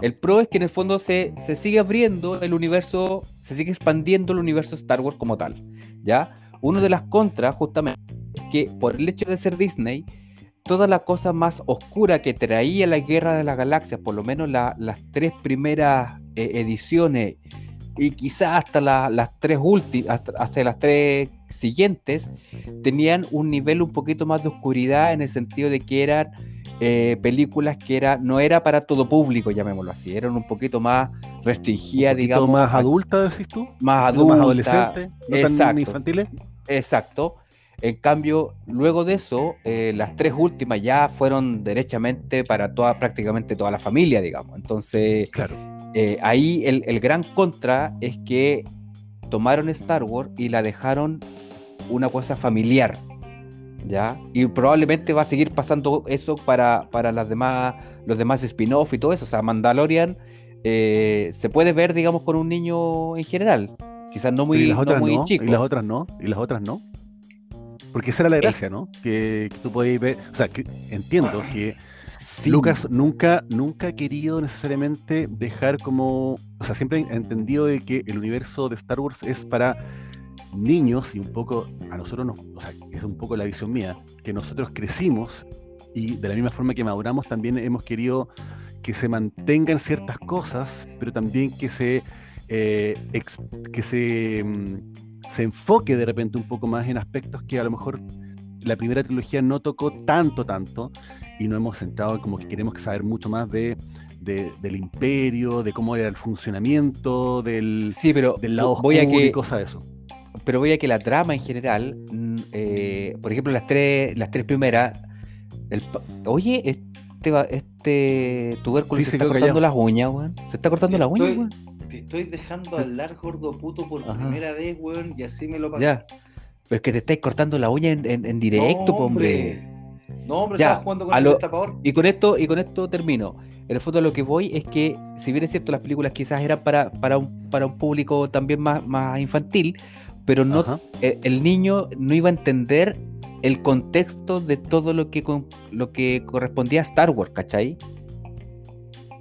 El pro es que en el fondo se, se, sigue abriendo el universo, se sigue expandiendo el universo Star Wars como tal, ¿ya? Una de las contras, justamente, es que por el hecho de ser Disney, toda la cosa más oscura que traía la Guerra de las Galaxias, por lo menos las tres primeras eh, ediciones y quizás hasta las tres últimas, hasta, las tres siguientes, tenían un nivel un poquito más de oscuridad en el sentido de que eran eh, películas que era, no era para todo público, llamémoslo así, eran un poquito más restringidas, digamos. Más adulta, decís tú? Más adulta. Más adolescente, no exacto, tan infantiles. Exacto. En cambio, luego de eso, eh, las tres últimas ya fueron derechamente para toda, prácticamente toda la familia, digamos. Entonces, claro. Eh, ahí el, el, gran contra es que tomaron Star Wars y la dejaron una cosa familiar. ¿Ya? Y probablemente va a seguir pasando eso para, para las demás, los demás spin-off y todo eso. O sea, Mandalorian eh, se puede ver, digamos, con un niño en general. Quizás no muy, muy chico. Y las otras no, y las otras no. Porque esa era la gracia, ¿no? Que, tú podéis ver, o sea, que entiendo que Lucas nunca, nunca ha querido necesariamente dejar como, o sea, siempre ha entendido de que el universo de Star Wars es para niños y un poco, a nosotros nos, o sea, es un poco la visión mía, que nosotros crecimos y de la misma forma que maduramos también hemos querido que se mantengan ciertas cosas, pero también que se, eh, que se mm, se enfoque de repente un poco más en aspectos que a lo mejor la primera trilogía no tocó tanto, tanto, y no hemos centrado como que queremos saber mucho más de, del imperio, de cómo era el funcionamiento, del, sí, pero del lado voy oscuro a que, y cosas de eso. Pero voy a que la trama en general, mm, eh, por ejemplo, las tres, las tres primeras, el, oye, este, este tubérculo se está cortando las uñas, weón. Se está cortando las uñas, weón estoy dejando hablar, gordo puto, por primera vez, weón, y así me lo pasé. Ya. Pero es que te estáis cortando la uña en, directo, hombre. No, hombre, ya, jugando con el destapador. Y con esto, y con esto termino. En el fondo lo que voy es que, si bien es cierto, las películas quizás eran para, para, un, para un público también más, más infantil, pero no el, el, niño no iba a entender el contexto de todo lo que, lo que correspondía a Star Wars, ¿cachai?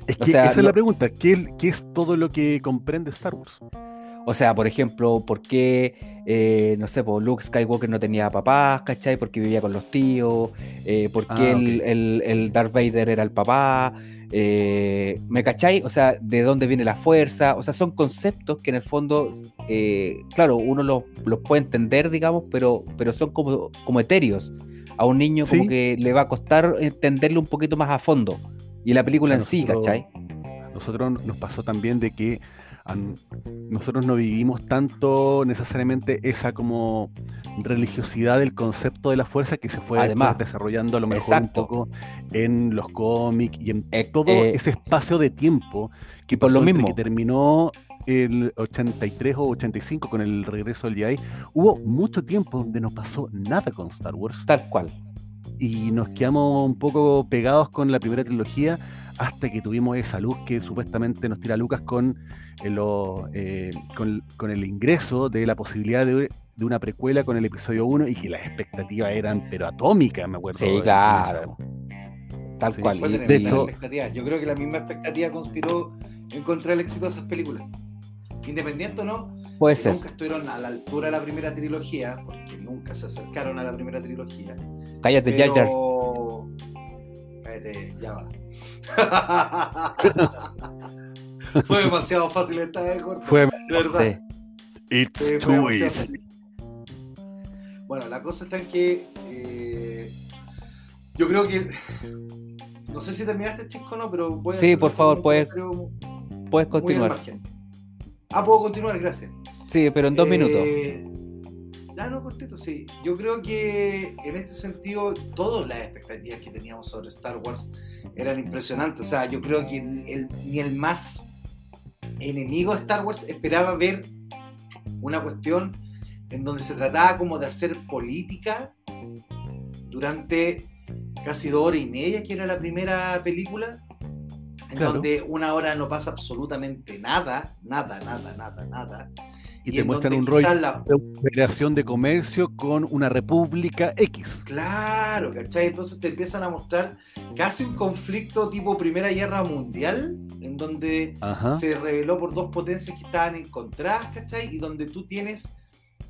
Es que esa es la pregunta, ¿Qué, es todo lo que comprende Star Wars? O sea, por ejemplo, ¿por qué, eh, no sé, por Luke Skywalker no tenía papás, ¿cachai? Porque vivía con los tíos, eh, ¿por qué ah, el, Darth Vader era el papá? Eh, ¿Me cachai? O sea, ¿de dónde viene la fuerza? O sea, son conceptos que en el fondo, claro, uno los, puede entender, digamos, pero, pero son como, como etéreos. A un niño como que le va a costar entenderlo un poquito más a fondo. Y la película en sí, ¿cachai? Nosotros nos pasó también de que nosotros no vivimos tanto necesariamente esa como religiosidad del concepto de la fuerza que se fue Además, desarrollando a lo mejor un poco en los cómics y en eh, todo eh, ese espacio de tiempo que por lo mismo que terminó el 83 o 85 con el regreso del Jedi, hubo mucho tiempo donde no pasó nada con Star Wars. Tal cual y nos quedamos un poco pegados con la primera trilogía hasta que tuvimos esa luz que supuestamente nos tira Lucas con, el, eh, con, el ingreso de la posibilidad de, una precuela con el episodio 1 y que las expectativas eran pero atómicas, me acuerdo. Sí, claro. Tal cual. de hecho, yo creo que la misma expectativa conspiró en contra del éxito de esas películas. Independiente o no, Puede ser. nunca estuvieron a la altura de la primera trilogía, porque nunca se acercaron a la primera trilogía. Cállate, ya, ya. Cállate, ya va. fue demasiado fácil esta vez, Fue, verdad. It's too easy. Bueno, la cosa está en que eh, yo creo que no sé si terminaste, chico o no, pero voy a Sí, por favor, puedes, puedes continuar. Ah, puedo continuar, gracias. Sí, pero en dos minutos. Ya no, cortito, sí. Yo creo que en este sentido, todas las expectativas que teníamos sobre Star Wars eran impresionantes. O sea, yo creo que ni el más enemigo de Star Wars esperaba ver una cuestión en donde se trataba como de hacer política durante casi dos horas y media, que era la primera película, en donde una hora no pasa absolutamente nada, nada, nada, nada, nada y, te muestran un rollo de creación de comercio con una república X. Claro, ¿cachai? Entonces te empiezan a mostrar casi un conflicto tipo Primera Guerra Mundial, en donde se reveló por dos potencias que estaban encontradas, ¿cachai? Y donde tú tienes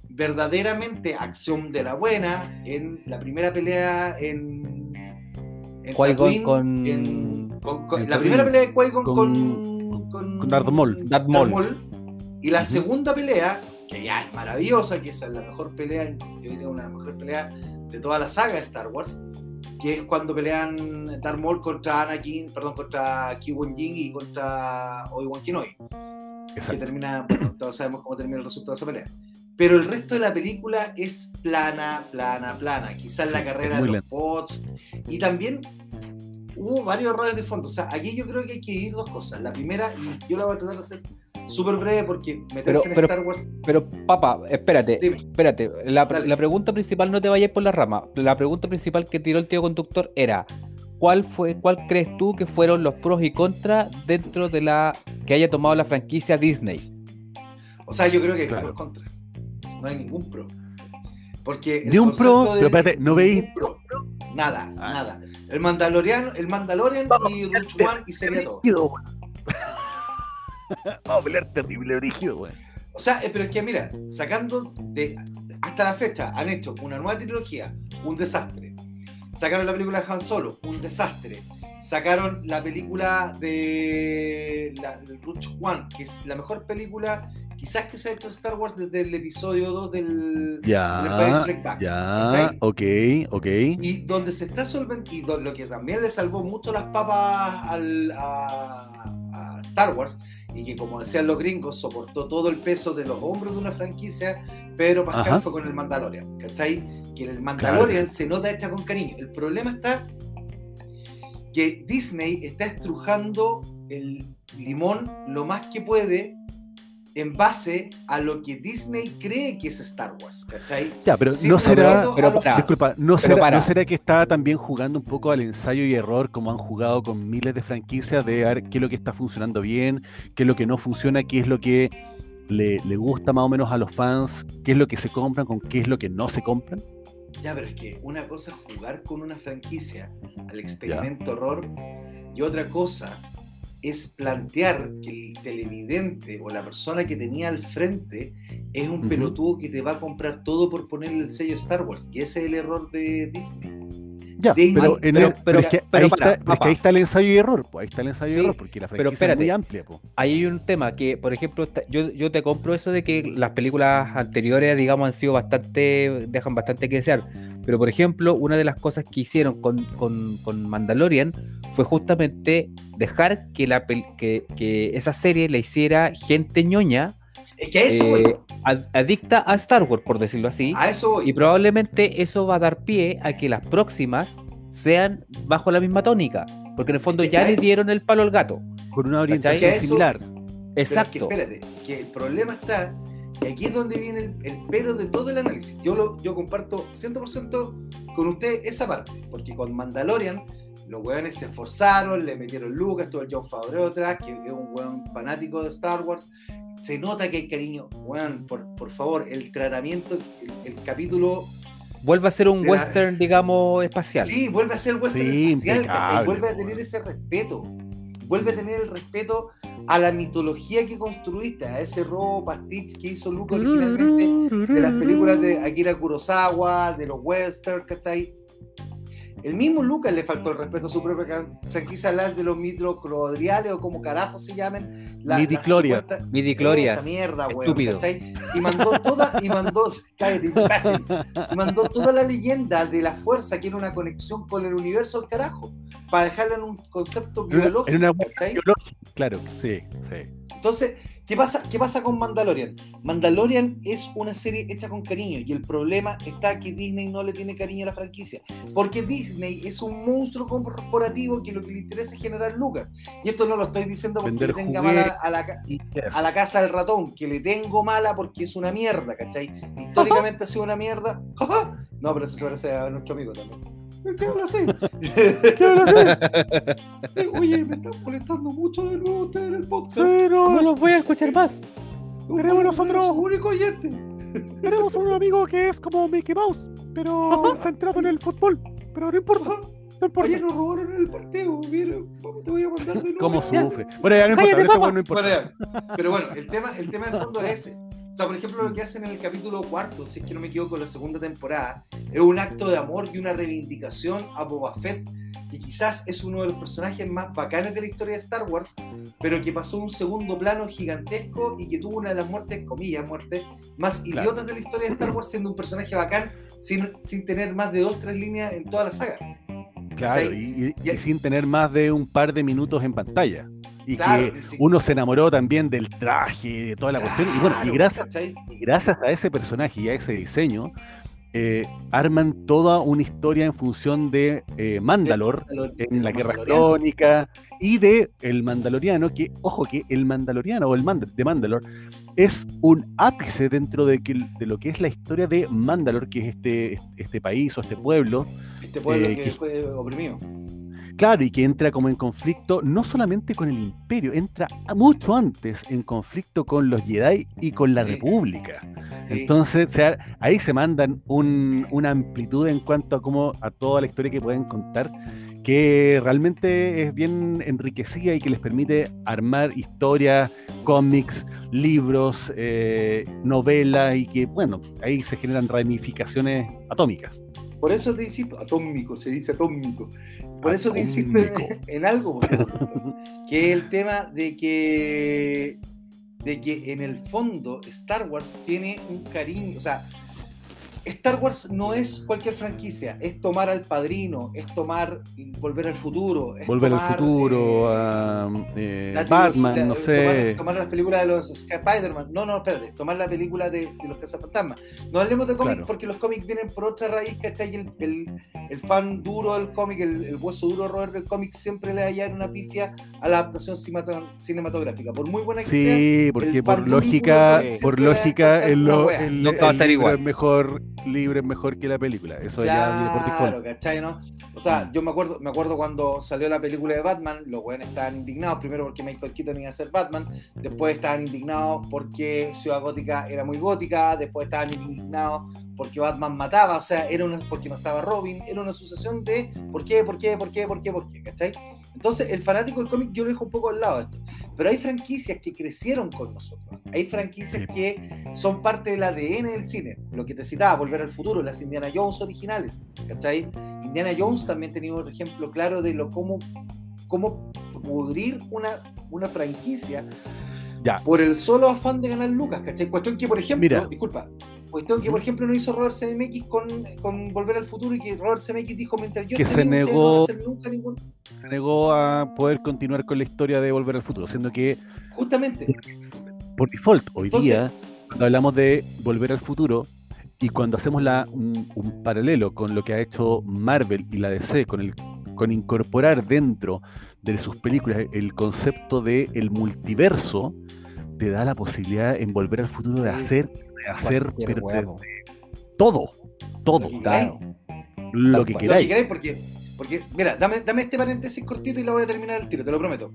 verdaderamente acción de la buena en la primera pelea en, en con, con, la primera pelea de qui con, con, con, Darth Maul. Darth Maul y la segunda pelea, que ya es maravillosa, que es la mejor pelea, yo diría una de las mejores peleas de toda la saga de Star Wars, que es cuando pelean Darth Maul contra Anakin, perdón, contra Jinn y contra Obi-Wan Kenobi. Que termina, todos sabemos cómo termina el resultado de esa pelea. pero el resto de la película es plana, plana, plana. Quizás la carrera de los bots. Y también hubo varios errores de fondo. O sea, aquí yo creo que hay que ir dos cosas. La primera, y yo la voy a tratar de hacer súper breve porque meterse en Star Wars. Pero, papá, espérate, espérate. La, pregunta principal no te vayas por la rama. La pregunta principal que tiró el tío conductor era: ¿cuál fue, cuál crees tú que fueron los pros y contras dentro de la que haya tomado la franquicia Disney? O sea, yo creo que hay pros y contras. No hay ningún pro. Porque Ni un pro, pero espérate, no veis. Nada, ah. nada. El Mandalorian, el Mandalorian y Roach One y sería todo. Vamos a pelear terrible rígido, güey. O sea, eh, pero es que mira, sacando de hasta la fecha, han hecho una nueva trilogía, un desastre. Sacaron la película de Han Solo, un desastre. Sacaron la película de, la, One, que es la mejor película quizás que se ha hecho Star Wars desde el episodio 2 del, ya, Back, Ya, ok, ok. Y donde se está solventando, lo que también le salvó mucho las papas al, a, Star Wars, y que como decían los gringos, soportó todo el peso de los hombros de una franquicia, pero Pascal fue con el Mandalorian, ¿cachai? Que en el Mandalorian se nota hecha con cariño. El problema está que Disney está estrujando el limón lo más que puede en base a lo que Disney cree que es Star Wars, ¿cachai? Ya, pero no será, disculpa, no será, que está también jugando un poco al ensayo y error como han jugado con miles de franquicias de ver qué es lo que está funcionando bien, qué es lo que no funciona, qué es lo que le, gusta más o menos a los fans, qué es lo que se compran, con qué es lo que no se compran. Ya, pero es que una cosa es jugar con una franquicia al experimento horror y otra cosa es plantear que el televidente o la persona que tenía al frente es un pelotudo que te va a comprar todo por ponerle el sello Star Wars. Y ese es el error de Disney. Ya, pero, ahí, está, el ensayo y error, pues ahí está el ensayo y error, porque la franquicia es muy amplia. Pues. Ahí hay un tema que, por ejemplo, yo, yo te compro eso de que las películas anteriores, digamos, han sido bastante, dejan bastante que desear. Pero, por ejemplo, una de las cosas que hicieron con, con, con Mandalorian fue justamente dejar que, la, que, que esa serie la hiciera gente ñoña. Eh, adicta a Star Wars, por decirlo así. A eso Y probablemente eso va a dar pie a que las próximas sean bajo la misma tónica. Porque en el fondo ya le dieron el palo al gato. Con una orientación similar. Exacto. espérate, que el problema está y aquí es donde viene el, el pedo de todo el análisis. Yo, lo, yo comparto 100% con usted esa parte, porque con Mandalorian los weones se esforzaron, le metieron Lucas, todo el John Favreau atrás, que es un weón fanático de Star Wars. Se nota que hay cariño. Weón, por, por favor, el tratamiento, el, capítulo vuelve a ser un western, digamos, espacial. Sí, vuelve a ser western espacial, vuelve a tener ese respeto. Vuelve a tener el respeto a la mitología que construiste, a ese robo pastiche que hizo Luke originalmente de las películas de Akira Kurosawa, de los westerns, ¿cachai? El mismo Lucas le faltó el respeto a su propia franquicia hablar de los mitocloriales o como carajo se llamen. La, Midicloria. Midicloria. Esa mierda, weón. Y mandó toda, y mandó, cállate, y mandó toda la leyenda de la fuerza que era una conexión con el universo al carajo. Para dejarlo en un concepto biológico. En una, claro, sí, sí. Entonces, ¿qué pasa, ¿qué pasa con Mandalorian? Mandalorian es una serie hecha con cariño y el problema está que Disney no le tiene cariño a la franquicia. Porque Disney es un monstruo corporativo que lo que le interesa es generar lucas. Y esto no lo estoy diciendo porque le tenga mala a la, a la casa del ratón, que le tengo mala porque es una mierda, ¿cachai? Históricamente ha sido una mierda. no, pero eso se parece a nuestro amigo también. ¿Qué habla así? ¿Qué habla así? oye, me están molestando mucho de nuevo ustedes en el podcast. Pero no los voy a escuchar más. Tenemos nosotros. único oyente. Tenemos un amigo que es como Mickey Mouse, pero centrado en el fútbol. Pero no importa. No importa. Ayer nos robaron en el partido. Mira, te voy a mandar de nuevo. ¿Cómo sufre? Bueno, ya no importa, ese bueno no importa. pero bueno, el tema, el tema de fondo es ese. O sea, por ejemplo, lo que hacen en el capítulo cuarto, si es que no me equivoco, la segunda temporada, es un acto de amor y una reivindicación a Boba Fett, que quizás es uno de los personajes más bacanes de la historia de Star Wars, pero que pasó un segundo plano gigantesco y que tuvo una de las muertes, comillas, muertes, más idiotas de la historia de Star Wars, siendo un personaje bacán sin, sin tener más de dos, tres líneas en toda la saga. Claro, y, sin tener más de un par de minutos en pantalla. Y que uno se enamoró también del traje, de toda la cuestión. Y bueno, y gracias, gracias a ese personaje y a ese diseño, eh, arman toda una historia en función de eh, Mandalor, en la Guerra Crónica y de el Mandaloriano, que, ojo, que el Mandaloriano o el de Mandalor es un ápice dentro de, de, lo que es la historia de Mandalor, que es este, este país o este pueblo. Este pueblo eh, que, fue oprimido. Claro, y que entra como en conflicto no solamente con el imperio, entra mucho antes en conflicto con los Jedi y con la República. Entonces, ahí se mandan una amplitud en cuanto a cómo a toda la historia que pueden contar, que realmente es bien enriquecida y que les permite armar historias, cómics, libros, eh, novelas y que, bueno, ahí se generan ramificaciones atómicas. Por eso te insisto, atómico, se dice atómico. Por eso te insisto en, algo, que es el tema de que, de que en el fondo Star Wars tiene un cariño, o sea, Star Wars no es cualquier franquicia, es tomar al padrino, es tomar Volver al futuro. Es Volver al futuro, eh, eh, Batman, no sé. Tomar, las películas de los Spider-Man. No, no, espérate, tomar la película de, de los cazafantasmas. No hablemos de cómics porque los cómics vienen por otra raíz, ¿cachai? El, el, el fan duro del cómic, el, hueso duro roer del cómic siempre le va a una pifia a la adaptación cinematográfica. Por muy buena que sea. Sí, porque por lógica, por lógica, el, el, el, mejor libre es mejor que la película. Eso ya Claro, ¿cachai, no? O sea, mm. yo me acuerdo, me acuerdo cuando salió la película de Batman, los weones estaban indignados, primero porque Michael Keaton iba a ser Batman, después estaban indignados porque Ciudad Gótica era muy gótica, después estaban indignados porque Batman mataba, o sea, era una, porque no estaba Robin, era una sucesión de por qué, por qué, por qué, por qué, por qué, ¿cachai? Entonces, el fanático del cómic yo lo dejo un poco al lado de esto. Pero hay franquicias que crecieron con nosotros. Hay franquicias que son parte del ADN del cine. Lo que te citaba, Volver al Futuro, las Indiana Jones originales. ¿Cachai? Indiana Jones también tenía un ejemplo claro de lo cómo, cómo pudrir una, una franquicia ya. por el solo afán de ganar lucas. ¿Cachai? Cuestión que, por ejemplo, disculpa, Cuestión que, por ejemplo, no hizo Robert Zemeckis con, con Volver al Futuro y que Robert Zemeckis dijo mientras yo que se negó, nunca ningún... se negó a poder continuar con la historia de Volver al Futuro, siendo que justamente. por default hoy día cuando hablamos de Volver al Futuro y cuando hacemos la, un, paralelo con lo que ha hecho Marvel y la DC con el con incorporar dentro de sus películas el concepto de el multiverso te da la posibilidad en Volver al Futuro de hacer hacer todo, todo, lo, que queráis. porque, porque, mira, dame, dame este paréntesis cortito y lo voy a terminar el tiro, te lo prometo.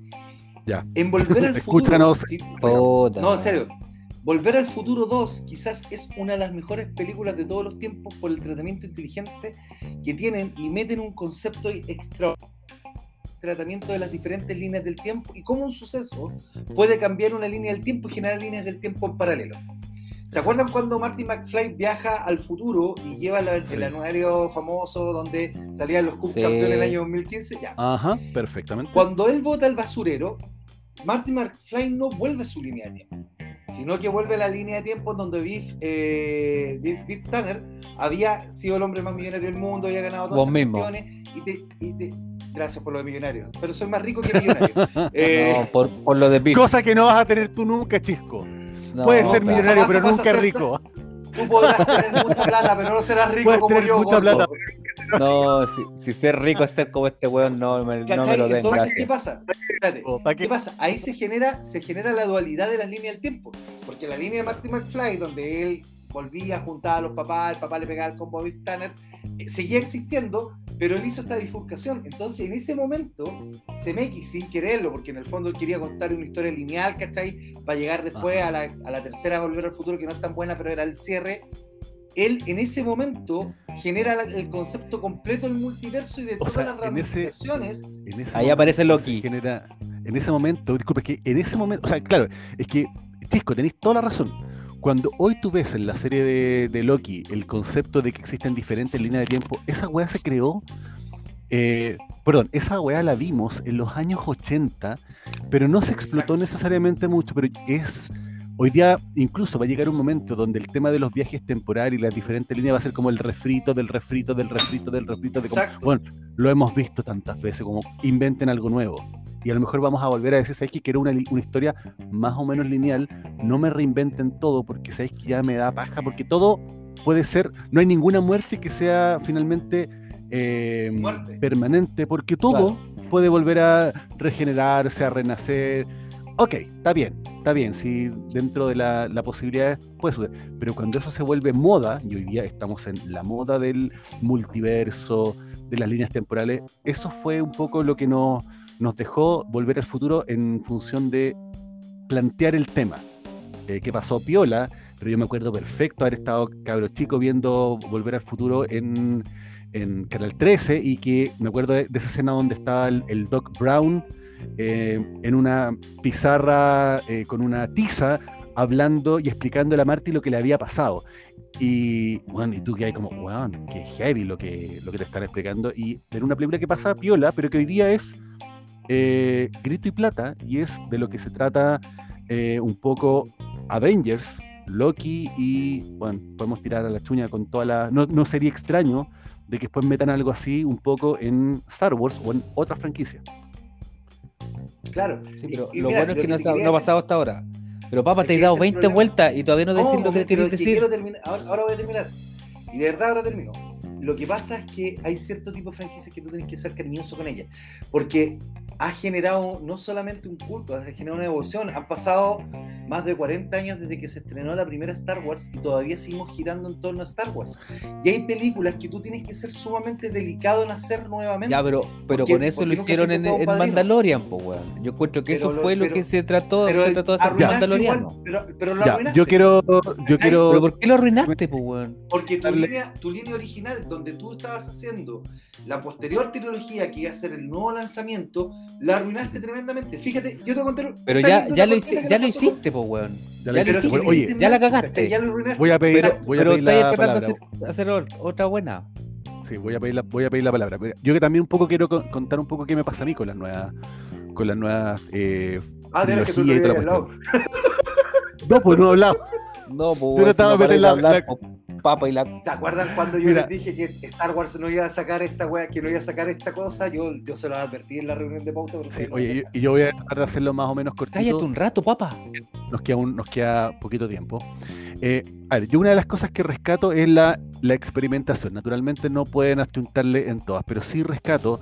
Ya. En Volver al Futuro. no, en serio. Volver al Futuro 2 quizás es una de las mejores películas de todos los tiempos por el tratamiento inteligente que tienen y meten un concepto extra tratamiento de las diferentes líneas del tiempo y cómo un suceso puede cambiar una línea del tiempo y generar líneas del tiempo en paralelo. ¿Se acuerdan cuando Marty McFly viaja al futuro y lleva el anuario famoso donde salían los Cup campeones en el año 2015? Ya. Ajá, perfectamente. Cuando él vota al basurero, Marty McFly no vuelve a su línea de tiempo, sino que vuelve a la línea de tiempo donde Biff, eh, Biff Tanner había sido el hombre más millonario del mundo, había ganado todas las cuestiones y te, Gracias por lo de millonario. Pero soy más rico que millonario. Eh, no, por, por, lo de Biff. Cosa que no vas a tener tú nunca, chisco. Puede ser millonario, pero nunca rico. Tú podrás tener mucha plata, pero no serás rico como yo. Mucha plata, no, si, si, ser rico es ser como este weón, no, me, no me lo den. Entonces, ¿qué pasa? ¿qué? pasa? Ahí se genera, se genera la dualidad de las líneas del tiempo. Porque la línea de Marty McFly, donde él volvía a juntar a los papás, el papá le pegaba con Bobby Tanner, eh, seguía existiendo, pero él hizo esta bifurcación. Entonces, en ese momento, CMX, sin quererlo, porque en el fondo él quería contar una historia lineal, ¿cachai? Para llegar después a la, a la tercera Volver al Futuro, que no es tan buena, pero era el cierre. Él en ese momento genera el concepto completo del multiverso y de todas las ramificaciones. Ahí aparece Loki. Genera, en ese momento, disculpe, que en ese momento, o sea, claro, es que, Chisco, tenéis toda la razón cuando hoy tú ves en la serie de, Loki el concepto de que existen diferentes líneas de tiempo, esa weá se creó, eh, perdón, esa weá la vimos en los años 80, pero no se explotó necesariamente mucho, pero es... Hoy día incluso va a llegar un momento donde el tema de los viajes temporales y las diferentes líneas va a ser como el refrito del refrito del refrito del refrito. De como, bueno, lo hemos visto tantas veces, como inventen algo nuevo. Y a lo mejor vamos a volver a decir, ¿sabes que quiero una, una historia más o menos lineal? No me reinventen todo porque sabéis que ya me da paja, porque todo puede ser, no hay ninguna muerte que sea finalmente eh, permanente, porque todo puede volver a regenerarse, a renacer. Ok, está bien, está bien, si dentro de la, la posibilidad puede suceder, pero cuando eso se vuelve moda, y hoy día estamos en la moda del multiverso, de las líneas temporales, eso fue un poco lo que nos, nos dejó volver al futuro en función de plantear el tema. Eh, ¿Qué pasó Piola? Pero yo me acuerdo perfecto haber estado cabro chico viendo Volver al Futuro en, en Canal 13 y que me acuerdo de, esa escena donde estaba el, Doc Brown eh, en una pizarra eh, con una tiza hablando y explicando a Marty lo que le había pasado. Y bueno, y tú que hay como, wow, qué heavy lo que, lo que te están explicando. Y en una película que pasa piola, pero que hoy día es eh, grito y plata, y es de lo que se trata un poco Avengers, Loki y, bueno, podemos tirar a la chuña con toda la... No, no sería extraño de que después metan algo así un poco en Star Wars o en otra franquicia. Claro. pero lo bueno es que, no, ha, pasado hasta ahora. Pero papá, te he dado 20 vueltas y todavía no decís lo que quieres decir. Ahora, ahora, voy a terminar. Y de verdad ahora termino. Lo que pasa es que hay cierto tipo de franquicias que tú tienes que ser cariñoso con ellas. Porque ha generado no solamente un culto, ha generado una devoción. Han pasado más de 40 años desde que se estrenó la primera Star Wars y todavía seguimos girando en torno a Star Wars. Y hay películas que tú tienes que ser sumamente delicado en hacer nuevamente. Ya, pero, pero con eso lo hicieron en, Mandalorian, pues, weón. Yo encuentro que eso fue lo que se trató, se trató de hacer Mandalorian. pero, pero lo arruinaste. Yo quiero. Yo quiero... ¿Pero por qué lo arruinaste, pues, weón? Porque tu línea, tu línea original, donde tú estabas haciendo la posterior trilogía que iba a ser el nuevo lanzamiento, la arruinaste tremendamente. Fíjate, yo te conté. Pero ya, ya, lo, ya lo hiciste, pues, weón. Ya, lo hiciste, oye, ya la cagaste. Ya lo voy a pedir, pero, voy a pedir la palabra. Hacer, hacer, otra buena. Sí, voy a pedir la, voy a pedir la palabra. Yo que también un poco quiero contar un poco qué me pasa a mí con las nuevas, con las nuevas eh, ah, que tú y toda la No, pues no he hablado. No, pues. Tú no estabas metiendo la, la, papa y la. ¿Se acuerdan cuando yo les dije que Star Wars no iba a sacar esta wea, que no iba a sacar esta cosa? Yo, yo se lo advertí en la reunión de pauta. Sí, oye, y yo voy a tratar de hacerlo más o menos cortito. Cállate un rato, papa. Nos queda, un, nos queda poquito tiempo. Eh, a ver, yo una de las cosas que rescato es la, la experimentación. Naturalmente no pueden apuntarle en todas, pero sí rescato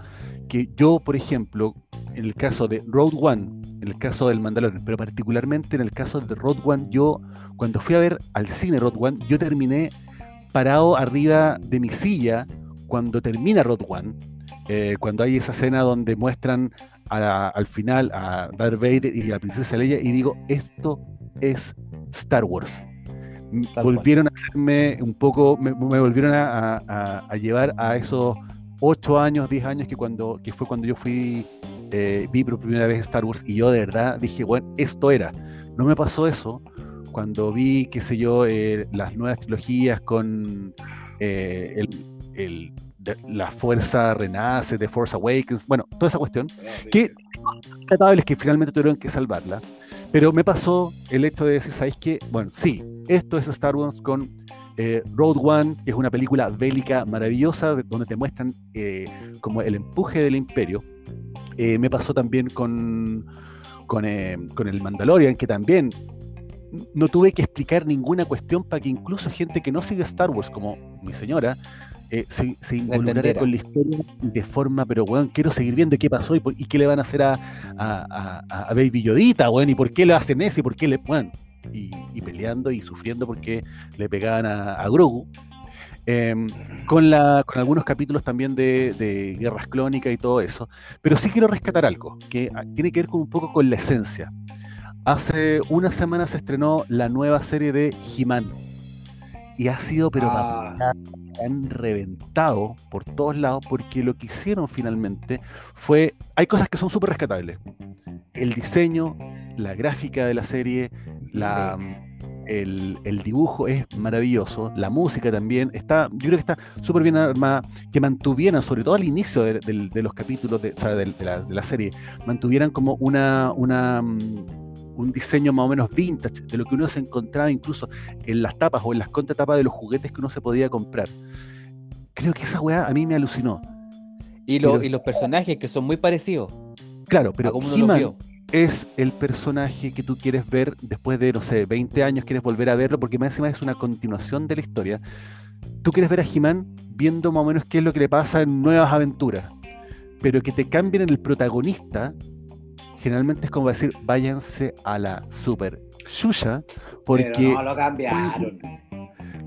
que yo, por ejemplo, en el caso de Road One, en el caso del Mandalorian, pero particularmente en el caso de Road One, yo cuando fui a ver al cine Road One, yo terminé parado arriba de mi silla cuando termina Road One, eh, cuando hay esa escena donde muestran al final a Darth Vader y a la princesa Leia y digo, esto es Star Wars. volvieron a hacerme un poco, me, volvieron a, llevar a esos 8 años, 10 años que, cuando, que fue cuando yo fui, eh, vi por primera vez Star Wars y yo de verdad dije, bueno, esto era. No me pasó eso cuando vi, qué sé yo, eh, las nuevas trilogías con eh, el, la fuerza renace, de Force Awakens, bueno, toda esa cuestión, que es que finalmente tuvieron que salvarla. Pero me pasó el hecho de decir, ¿sabéis qué? Bueno, sí, esto es Star Wars con eh, Road One, que es una película bélica maravillosa, donde te muestran como el empuje del imperio. me pasó también con, con, con, el Mandalorian, que también no tuve que explicar ninguna cuestión para que incluso gente que no sigue Star Wars, como mi señora, eh, se, se involucrara con la historia de forma, pero weón, quiero seguir viendo qué pasó y, qué le van a hacer a, a, Baby Yodita, weón, y por qué le hacen eso y por qué le. Bueno, y, peleando y sufriendo porque le pegaban a, Grogu. Em, con, la, con algunos capítulos también de, de, guerras clónicas y todo eso. Pero sí quiero rescatar algo que tiene que ver con un poco con la esencia. Hace una semana se estrenó la nueva serie de He-Man. Y ha sido, pero ah. han reventado por todos lados porque lo que hicieron finalmente fue. Hay cosas que son súper rescatables. El diseño, la gráfica de la serie, la, el, dibujo es maravilloso, la música también está, yo creo que está súper bien armada, que mantuvieran, sobre todo al inicio de, los capítulos de, la, de, la, serie, mantuvieran como una, una un diseño más o menos vintage, de lo que uno se encontraba incluso en las tapas o en las contratapas de los juguetes que uno se podía comprar. Creo que esa weá a mí me alucinó. Y, y los personajes que son muy parecidos. Claro, pero He-Man es el personaje que tú quieres ver después de, no sé, 20 años, quieres volver a verlo, porque más encima es una continuación de la historia. Tú quieres ver a He-Man viendo más o menos qué es lo que le pasa en nuevas aventuras, pero que te cambien el protagonista, generalmente es como decir, váyanse a la super Shusha, porque... Pero no lo cambiaron.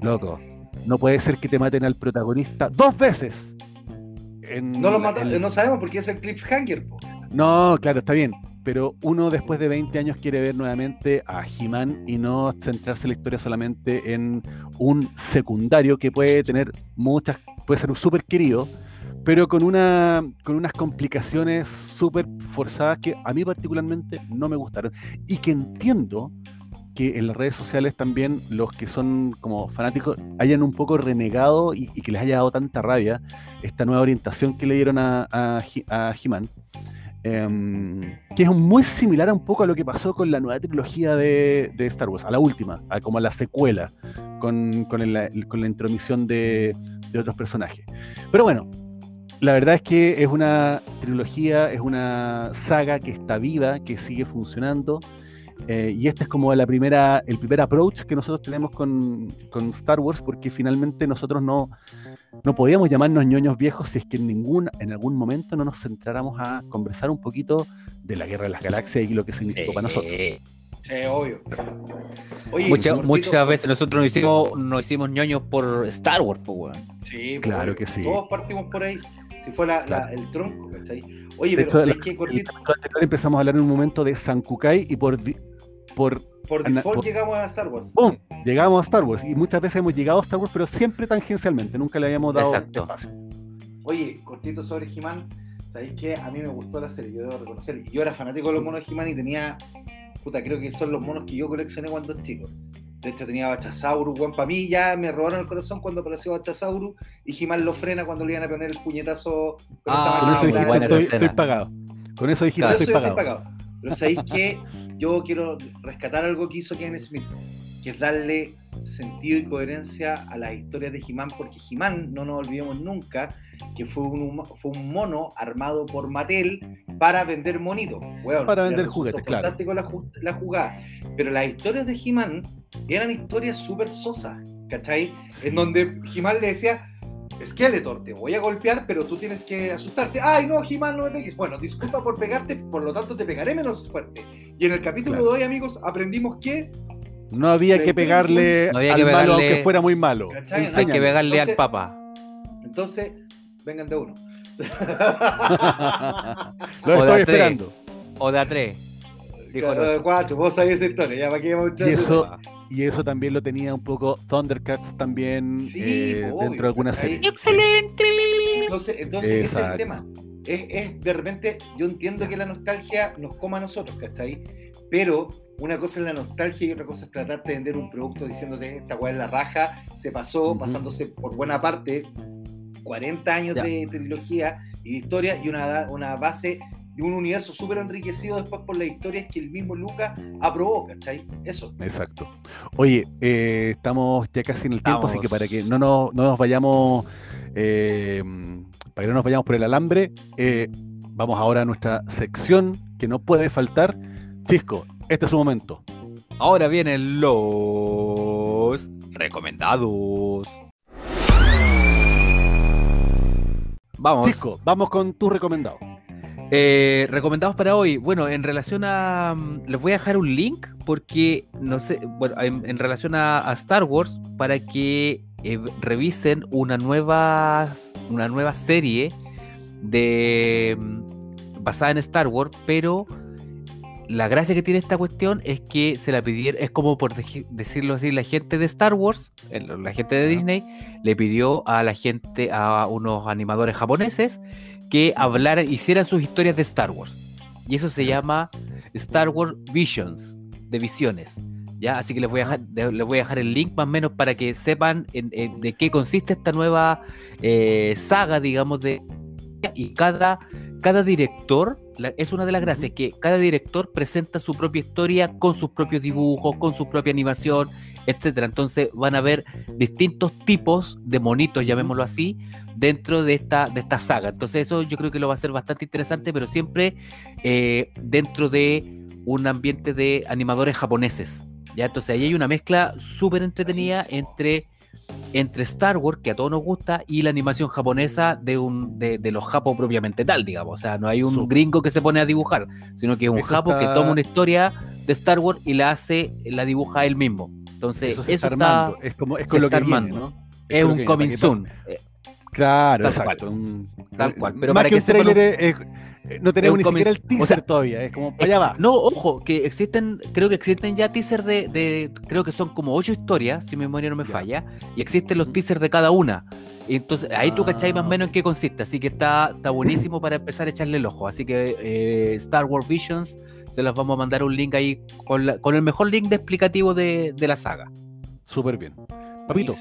Loco, no puede ser que te maten al protagonista dos veces. no lo mataron, no sabemos porque es el cliffhanger. Po. No, claro, está bien. Pero uno después de 20 años quiere ver nuevamente a He-Man y no centrarse la historia solamente en un secundario que puede tener muchas, puede ser un súper querido, pero con, una, con unas complicaciones súper forzadas que a mí particularmente no me gustaron y que entiendo que en las redes sociales también los que son como fanáticos hayan un poco renegado y, que les haya dado tanta rabia esta nueva orientación que le dieron a, a, a He-Man. Em, que es muy similar a un poco a lo que pasó con la nueva trilogía de, Star Wars, a la última, como a la secuela, con, con, la intromisión de, de, otros personajes. Pero bueno, la verdad es que es una trilogía, es una saga que está viva, que sigue funcionando. Eh, y este es como la primera, el primer approach que nosotros tenemos con, con Star Wars, porque finalmente nosotros no, no podíamos llamarnos ñoños viejos si es que en, ningún, en algún momento no nos centráramos a conversar un poquito de la guerra de las galaxias y lo que significó para nosotros. Sí, obvio. muchas veces nosotros nos hicimos, nos hicimos ñoños por Star Wars, pues, Sí, claro que sí. Todos partimos por ahí. Si fue el tronco, ¿cachai? Oye, pero hecho, que Empezamos a hablar en un momento de Sankukai y por, por por default llegamos a Star Wars. ¡Pum! Llegamos a Star Wars. Y muchas veces hemos llegado a Star Wars, pero siempre tangencialmente. Nunca le habíamos dado espacio. Oye, cortito sobre He-Man. ¿Sabéis que A mí me gustó la serie, yo debo reconocer. Yo era fanático de los monos de He-Man y tenía. Puta, creo que son los monos que yo coleccioné cuando era chico. De hecho, tenía Bachasaurus, Juan para mí ya me robaron el corazón cuando apareció Bachasaurus y He-Man lo frena cuando le iban a poner el puñetazo con ah, esa Con eso dijiste, estoy, pagado. Con eso dijiste, estoy, pagado. estoy pagado. Pero ¿sabéis que yo quiero rescatar algo que hizo Ken Smith, que es darle sentido y coherencia a las historias de He-Man, porque He-Man, no nos olvidemos nunca, que fue un, fue un mono armado por Mattel para vender monitos. para vender juguetes, claro. Fantástico la, la, jugada. Pero las historias de He-Man eran historias súper sosas, ¿cachai? En donde He-Man le decía, Skeletor, te voy a golpear, pero tú tienes que asustarte. Ay, no, He-Man, no me pegues. Bueno, disculpa por pegarte, por lo tanto te pegaré menos fuerte. Y en el capítulo de hoy, amigos, aprendimos que. No había que pegarle al malo aunque fuera muy malo. Hay que pegarle al papa. Entonces, vengan de uno. lo estoy esperando. O de a tres. Dijo cuatro, vos sabés historia, ya para qué vamos a y eso, y eso también lo tenía un poco Thundercats también eh, dentro de alguna serie. ¡Excelente! Entonces, entonces ese es el tema. Es, de repente, yo entiendo que la nostalgia nos coma a nosotros, ¿cachai? Pero una cosa es la nostalgia y otra cosa es tratar de vender un producto diciéndote esta weá es la raja, se pasó, pasándose por buena parte 40 años de trilogía y de historia y una, una base de un universo súper enriquecido después por las historias que el mismo Lucas aprobó, ¿cachai? Eso. Exacto. Oye, eh, estamos ya casi en el tiempo, así que para que no nos, no nos vayamos, eh, para que no nos vayamos por el alambre, eh, vamos ahora a nuestra sección que no puede faltar. Chisco, este es su momento. Ahora vienen los recomendados. Vamos. Chisco, vamos con tu recomendado. Eh, recomendados para hoy. Bueno, en relación a. Mm, les voy a dejar un link porque, no sé, bueno, en, relación a, Star Wars, para que eh, revisen una nueva, una nueva serie de mm, basada en Star Wars, pero la gracia que tiene esta cuestión es que se la pidieron, es como por decirlo así, la gente de Star Wars, la gente de Disney, le pidió a la gente, a unos animadores japoneses, que hablaran, hicieran sus historias de Star Wars. Y eso se llama Star Wars Visions, de visiones. ¿ya? Así que les voy, a dejar, les voy a dejar el link más o menos para que sepan de qué consiste esta nueva eh, saga, digamos, de... Y cada, cada director, es una de las gracias, que cada director presenta su propia historia con sus propios dibujos, con su propia animación, etcétera. Entonces van a ver distintos tipos de monitos, llamémoslo así, dentro de esta, de esta saga. Entonces eso yo creo que lo va a ser bastante interesante, pero siempre eh, dentro de un ambiente de animadores japoneses. ¿ya? Entonces ahí hay una mezcla súper entretenida entre entre Star Wars, que a todos nos gusta, y la animación japonesa de, un, de, los japos propiamente tal, digamos. O sea, no hay un gringo que se pone a dibujar, sino que es un japo que toma una historia de Star Wars y la hace, la dibuja él mismo. Entonces, eso, está, es como es con lo que armando. Es, un coming soon. Claro, exacto. tal cual. Pero para que un trailer es, eh, no tenemos ni siquiera el teaser todavía, es como allá va. No, ojo, que existen, creo que existen ya teasers de, creo que son como ocho historias, si mi memoria no me falla, y existen los teasers de cada una. Entonces ahí tú cacháis más o menos en qué consiste, así que está, está buenísimo para empezar a echarle el ojo. Así que eh, Star Wars Visions, se los vamos a mandar un link ahí con, con el mejor link de explicativo de, la saga. Súper bien. Papito.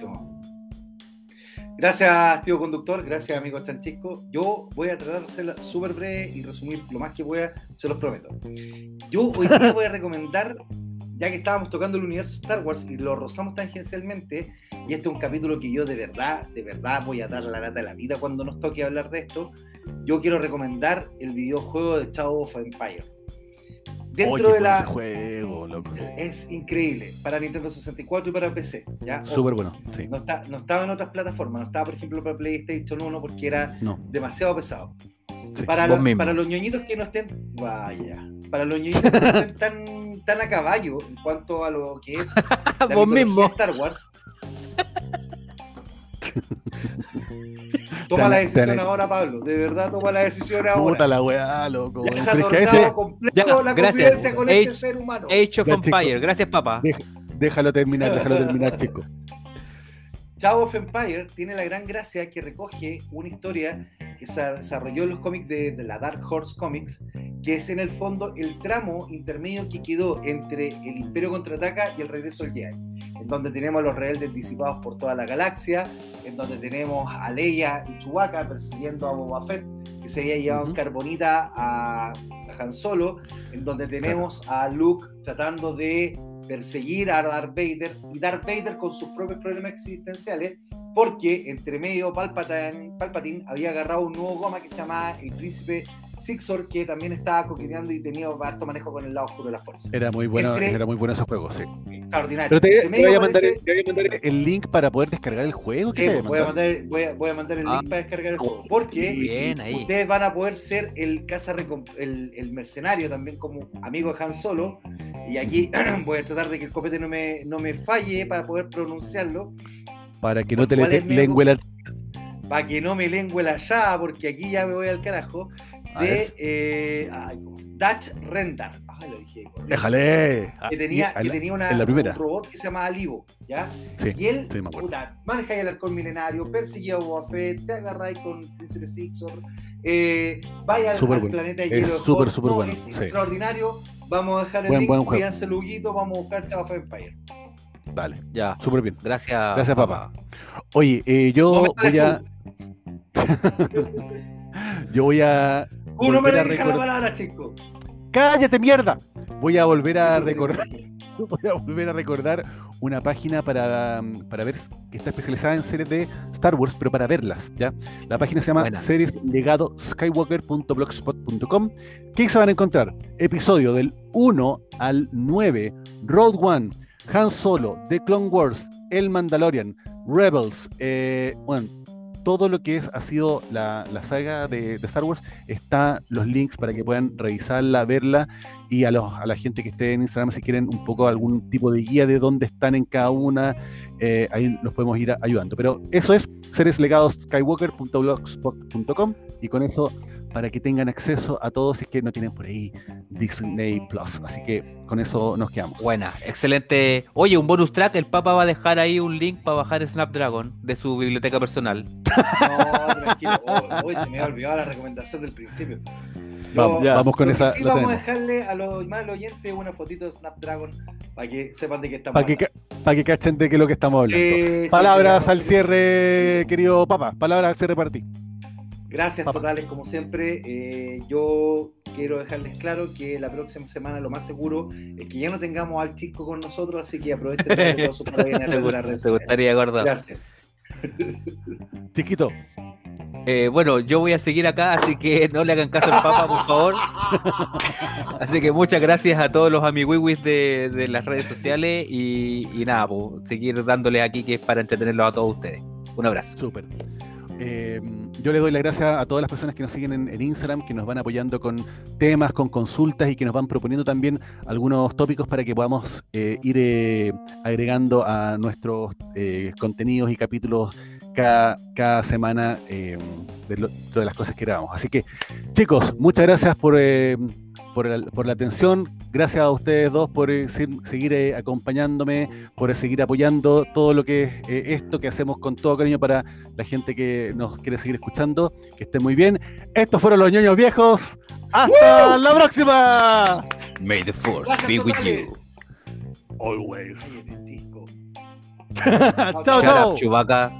Gracias, tío conductor. Gracias, amigo Chanchisco. Yo voy a tratar de ser súper breve y resumir lo más que pueda, se los prometo. Yo hoy día voy a recomendar, ya que estábamos tocando el universo Star Wars y lo rozamos tangencialmente, y este es un capítulo que yo de verdad, de verdad voy a dar la lata de la vida cuando nos toque hablar de esto. Yo quiero recomendar el videojuego de Shadow of Empire dentro de la juego, loco. es increíble para Nintendo 64 y para PC ya súper bueno sí. no, está, no estaba en otras plataformas no estaba por ejemplo para PlayStation 1 porque era demasiado pesado. Para, los, para los ñoñitos que no estén vaya para los ñoñitos que no estén tan, tan a caballo en cuanto a lo que es vos mismo. Star Wars Toma la decisión ahora, Pablo. De verdad, toma la decisión ahora. Puta la weá, loco. Ya se ha ese... completo la confianza con este ser humano. Age of Empire. Gracias, papá. Déjalo terminar, déjalo terminar, chico. Chao of Empire tiene la gran gracia que recoge una historia que se desarrolló en los cómics de, la Dark Horse Comics, que es en el fondo el tramo intermedio que quedó entre el Imperio contraataca y el regreso del Jedi, donde tenemos a los rebeldes disipados por toda la galaxia, en donde tenemos a Leia y Chewbacca persiguiendo a Boba Fett, que se había llevado en carbonita a, Han Solo, en donde tenemos a Luke tratando de perseguir a Darth Vader y Darth Vader con sus propios problemas existenciales, porque entre medio Palpatine, Palpatine había agarrado un nuevo goma que se llamaba el Príncipe Sixor, que también estaba coqueteando y tenía harto manejo con el lado oscuro de la fuerza. Era muy bueno, era muy bueno ese juego, sí. Extraordinario. Pero te, voy a mandar, el link para poder descargar el juego. Sí, voy, a mandar, voy, a, voy, a mandar, el link ah. para descargar el juego. Porque ustedes van a poder ser el caza el, el mercenario también como amigo de Han Solo. Y aquí voy a tratar de que el copete no me, no me falle para poder pronunciarlo. Para que no te le, lengüe la... Para que no me lengüe la ya, porque aquí ya me voy al carajo de eh, Dutch Rendar. Ah, lo dije. Déjale. Que tenía, que tenía una, un robot que se llamaba Livo, ¿ya? Sí, y él, sí, puta, maneja el arcón milenario, persiguió a Boba Fett, te agarráis con Príncipe Sixor, eh, vaya al, planeta de hielo. Es súper, súper bueno. Es extraordinario. Vamos a dejar el link, cuídense Luguito, vamos a buscar Chavo Empire. Dale, ya. Súper bien. Gracias. Gracias, papá. Oye, eh, yo voy a. yo voy a uno me deja la palabra, chico. ¡Cállate, mierda! Voy a volver a recordar. Voy a volver a recordar una página para, para ver que está especializada en series de Star Wars, pero para verlas, ¿ya? La página se llama serieslegadoskywalker.blogspot.com. ¿Qué se van a encontrar? Episodio del 1 al 9, Road One, Han Solo, The Clone Wars, El Mandalorian, Rebels, eh, bueno, todo lo que es, ha sido la, saga de, Star Wars, está los links para que puedan revisarla, verla y a, los, a la gente que esté en Instagram si quieren un poco algún tipo de guía de dónde están en cada una, eh, ahí los podemos ir ayudando. Pero eso es sereslegadoskywalker.blogspot.com y con eso para que tengan acceso a todos si es que no tienen por ahí Disney Plus. Así que con eso nos quedamos. Buena, excelente. Oye, un bonus track, el Papa va a dejar ahí un link para bajar Snapdragon de su biblioteca personal. No, tranquilo. Hoy se me ha olvidado la recomendación del principio. vamos, con esa. Sí, vamos a dejarle a los más oyentes una fotito de Snapdragon para que sepan de qué estamos para Que, para que cachen de qué es lo que estamos hablando. Palabras al cierre, querido Papa. Palabras al cierre para ti. Gracias totales, como siempre. Eh, yo quiero dejarles claro que la próxima semana lo más seguro es que ya no tengamos al chico con nosotros, así que aprovechen todos sus Te gustaría acordar. Gracias. Chiquito. Eh, bueno, yo voy a seguir acá, así que no le hagan caso al Papa, por favor. Así que muchas gracias a todos los amiguiwis de, de las redes sociales y, nada, pues, seguir dándoles aquí que es para entretenerlos a todos ustedes. Un abrazo. Súper. Eh, yo le doy las gracias a todas las personas que nos siguen en, Instagram, que nos van apoyando con temas, con consultas y que nos van proponiendo también algunos tópicos para que podamos eh, ir eh, agregando a nuestros contenidos y capítulos cada, semana de, de, las cosas que grabamos. Así que, chicos, muchas gracias por por, la atención. Gracias a ustedes dos por eh, seguir eh, acompañándome, por eh, seguir apoyando todo lo que es esto que hacemos con todo cariño para la gente que nos quiere seguir escuchando. Que estén muy bien. Estos fueron los ñoños viejos. ¡Hasta la próxima! May the force be with you. Always. chao, chao. Chubaca.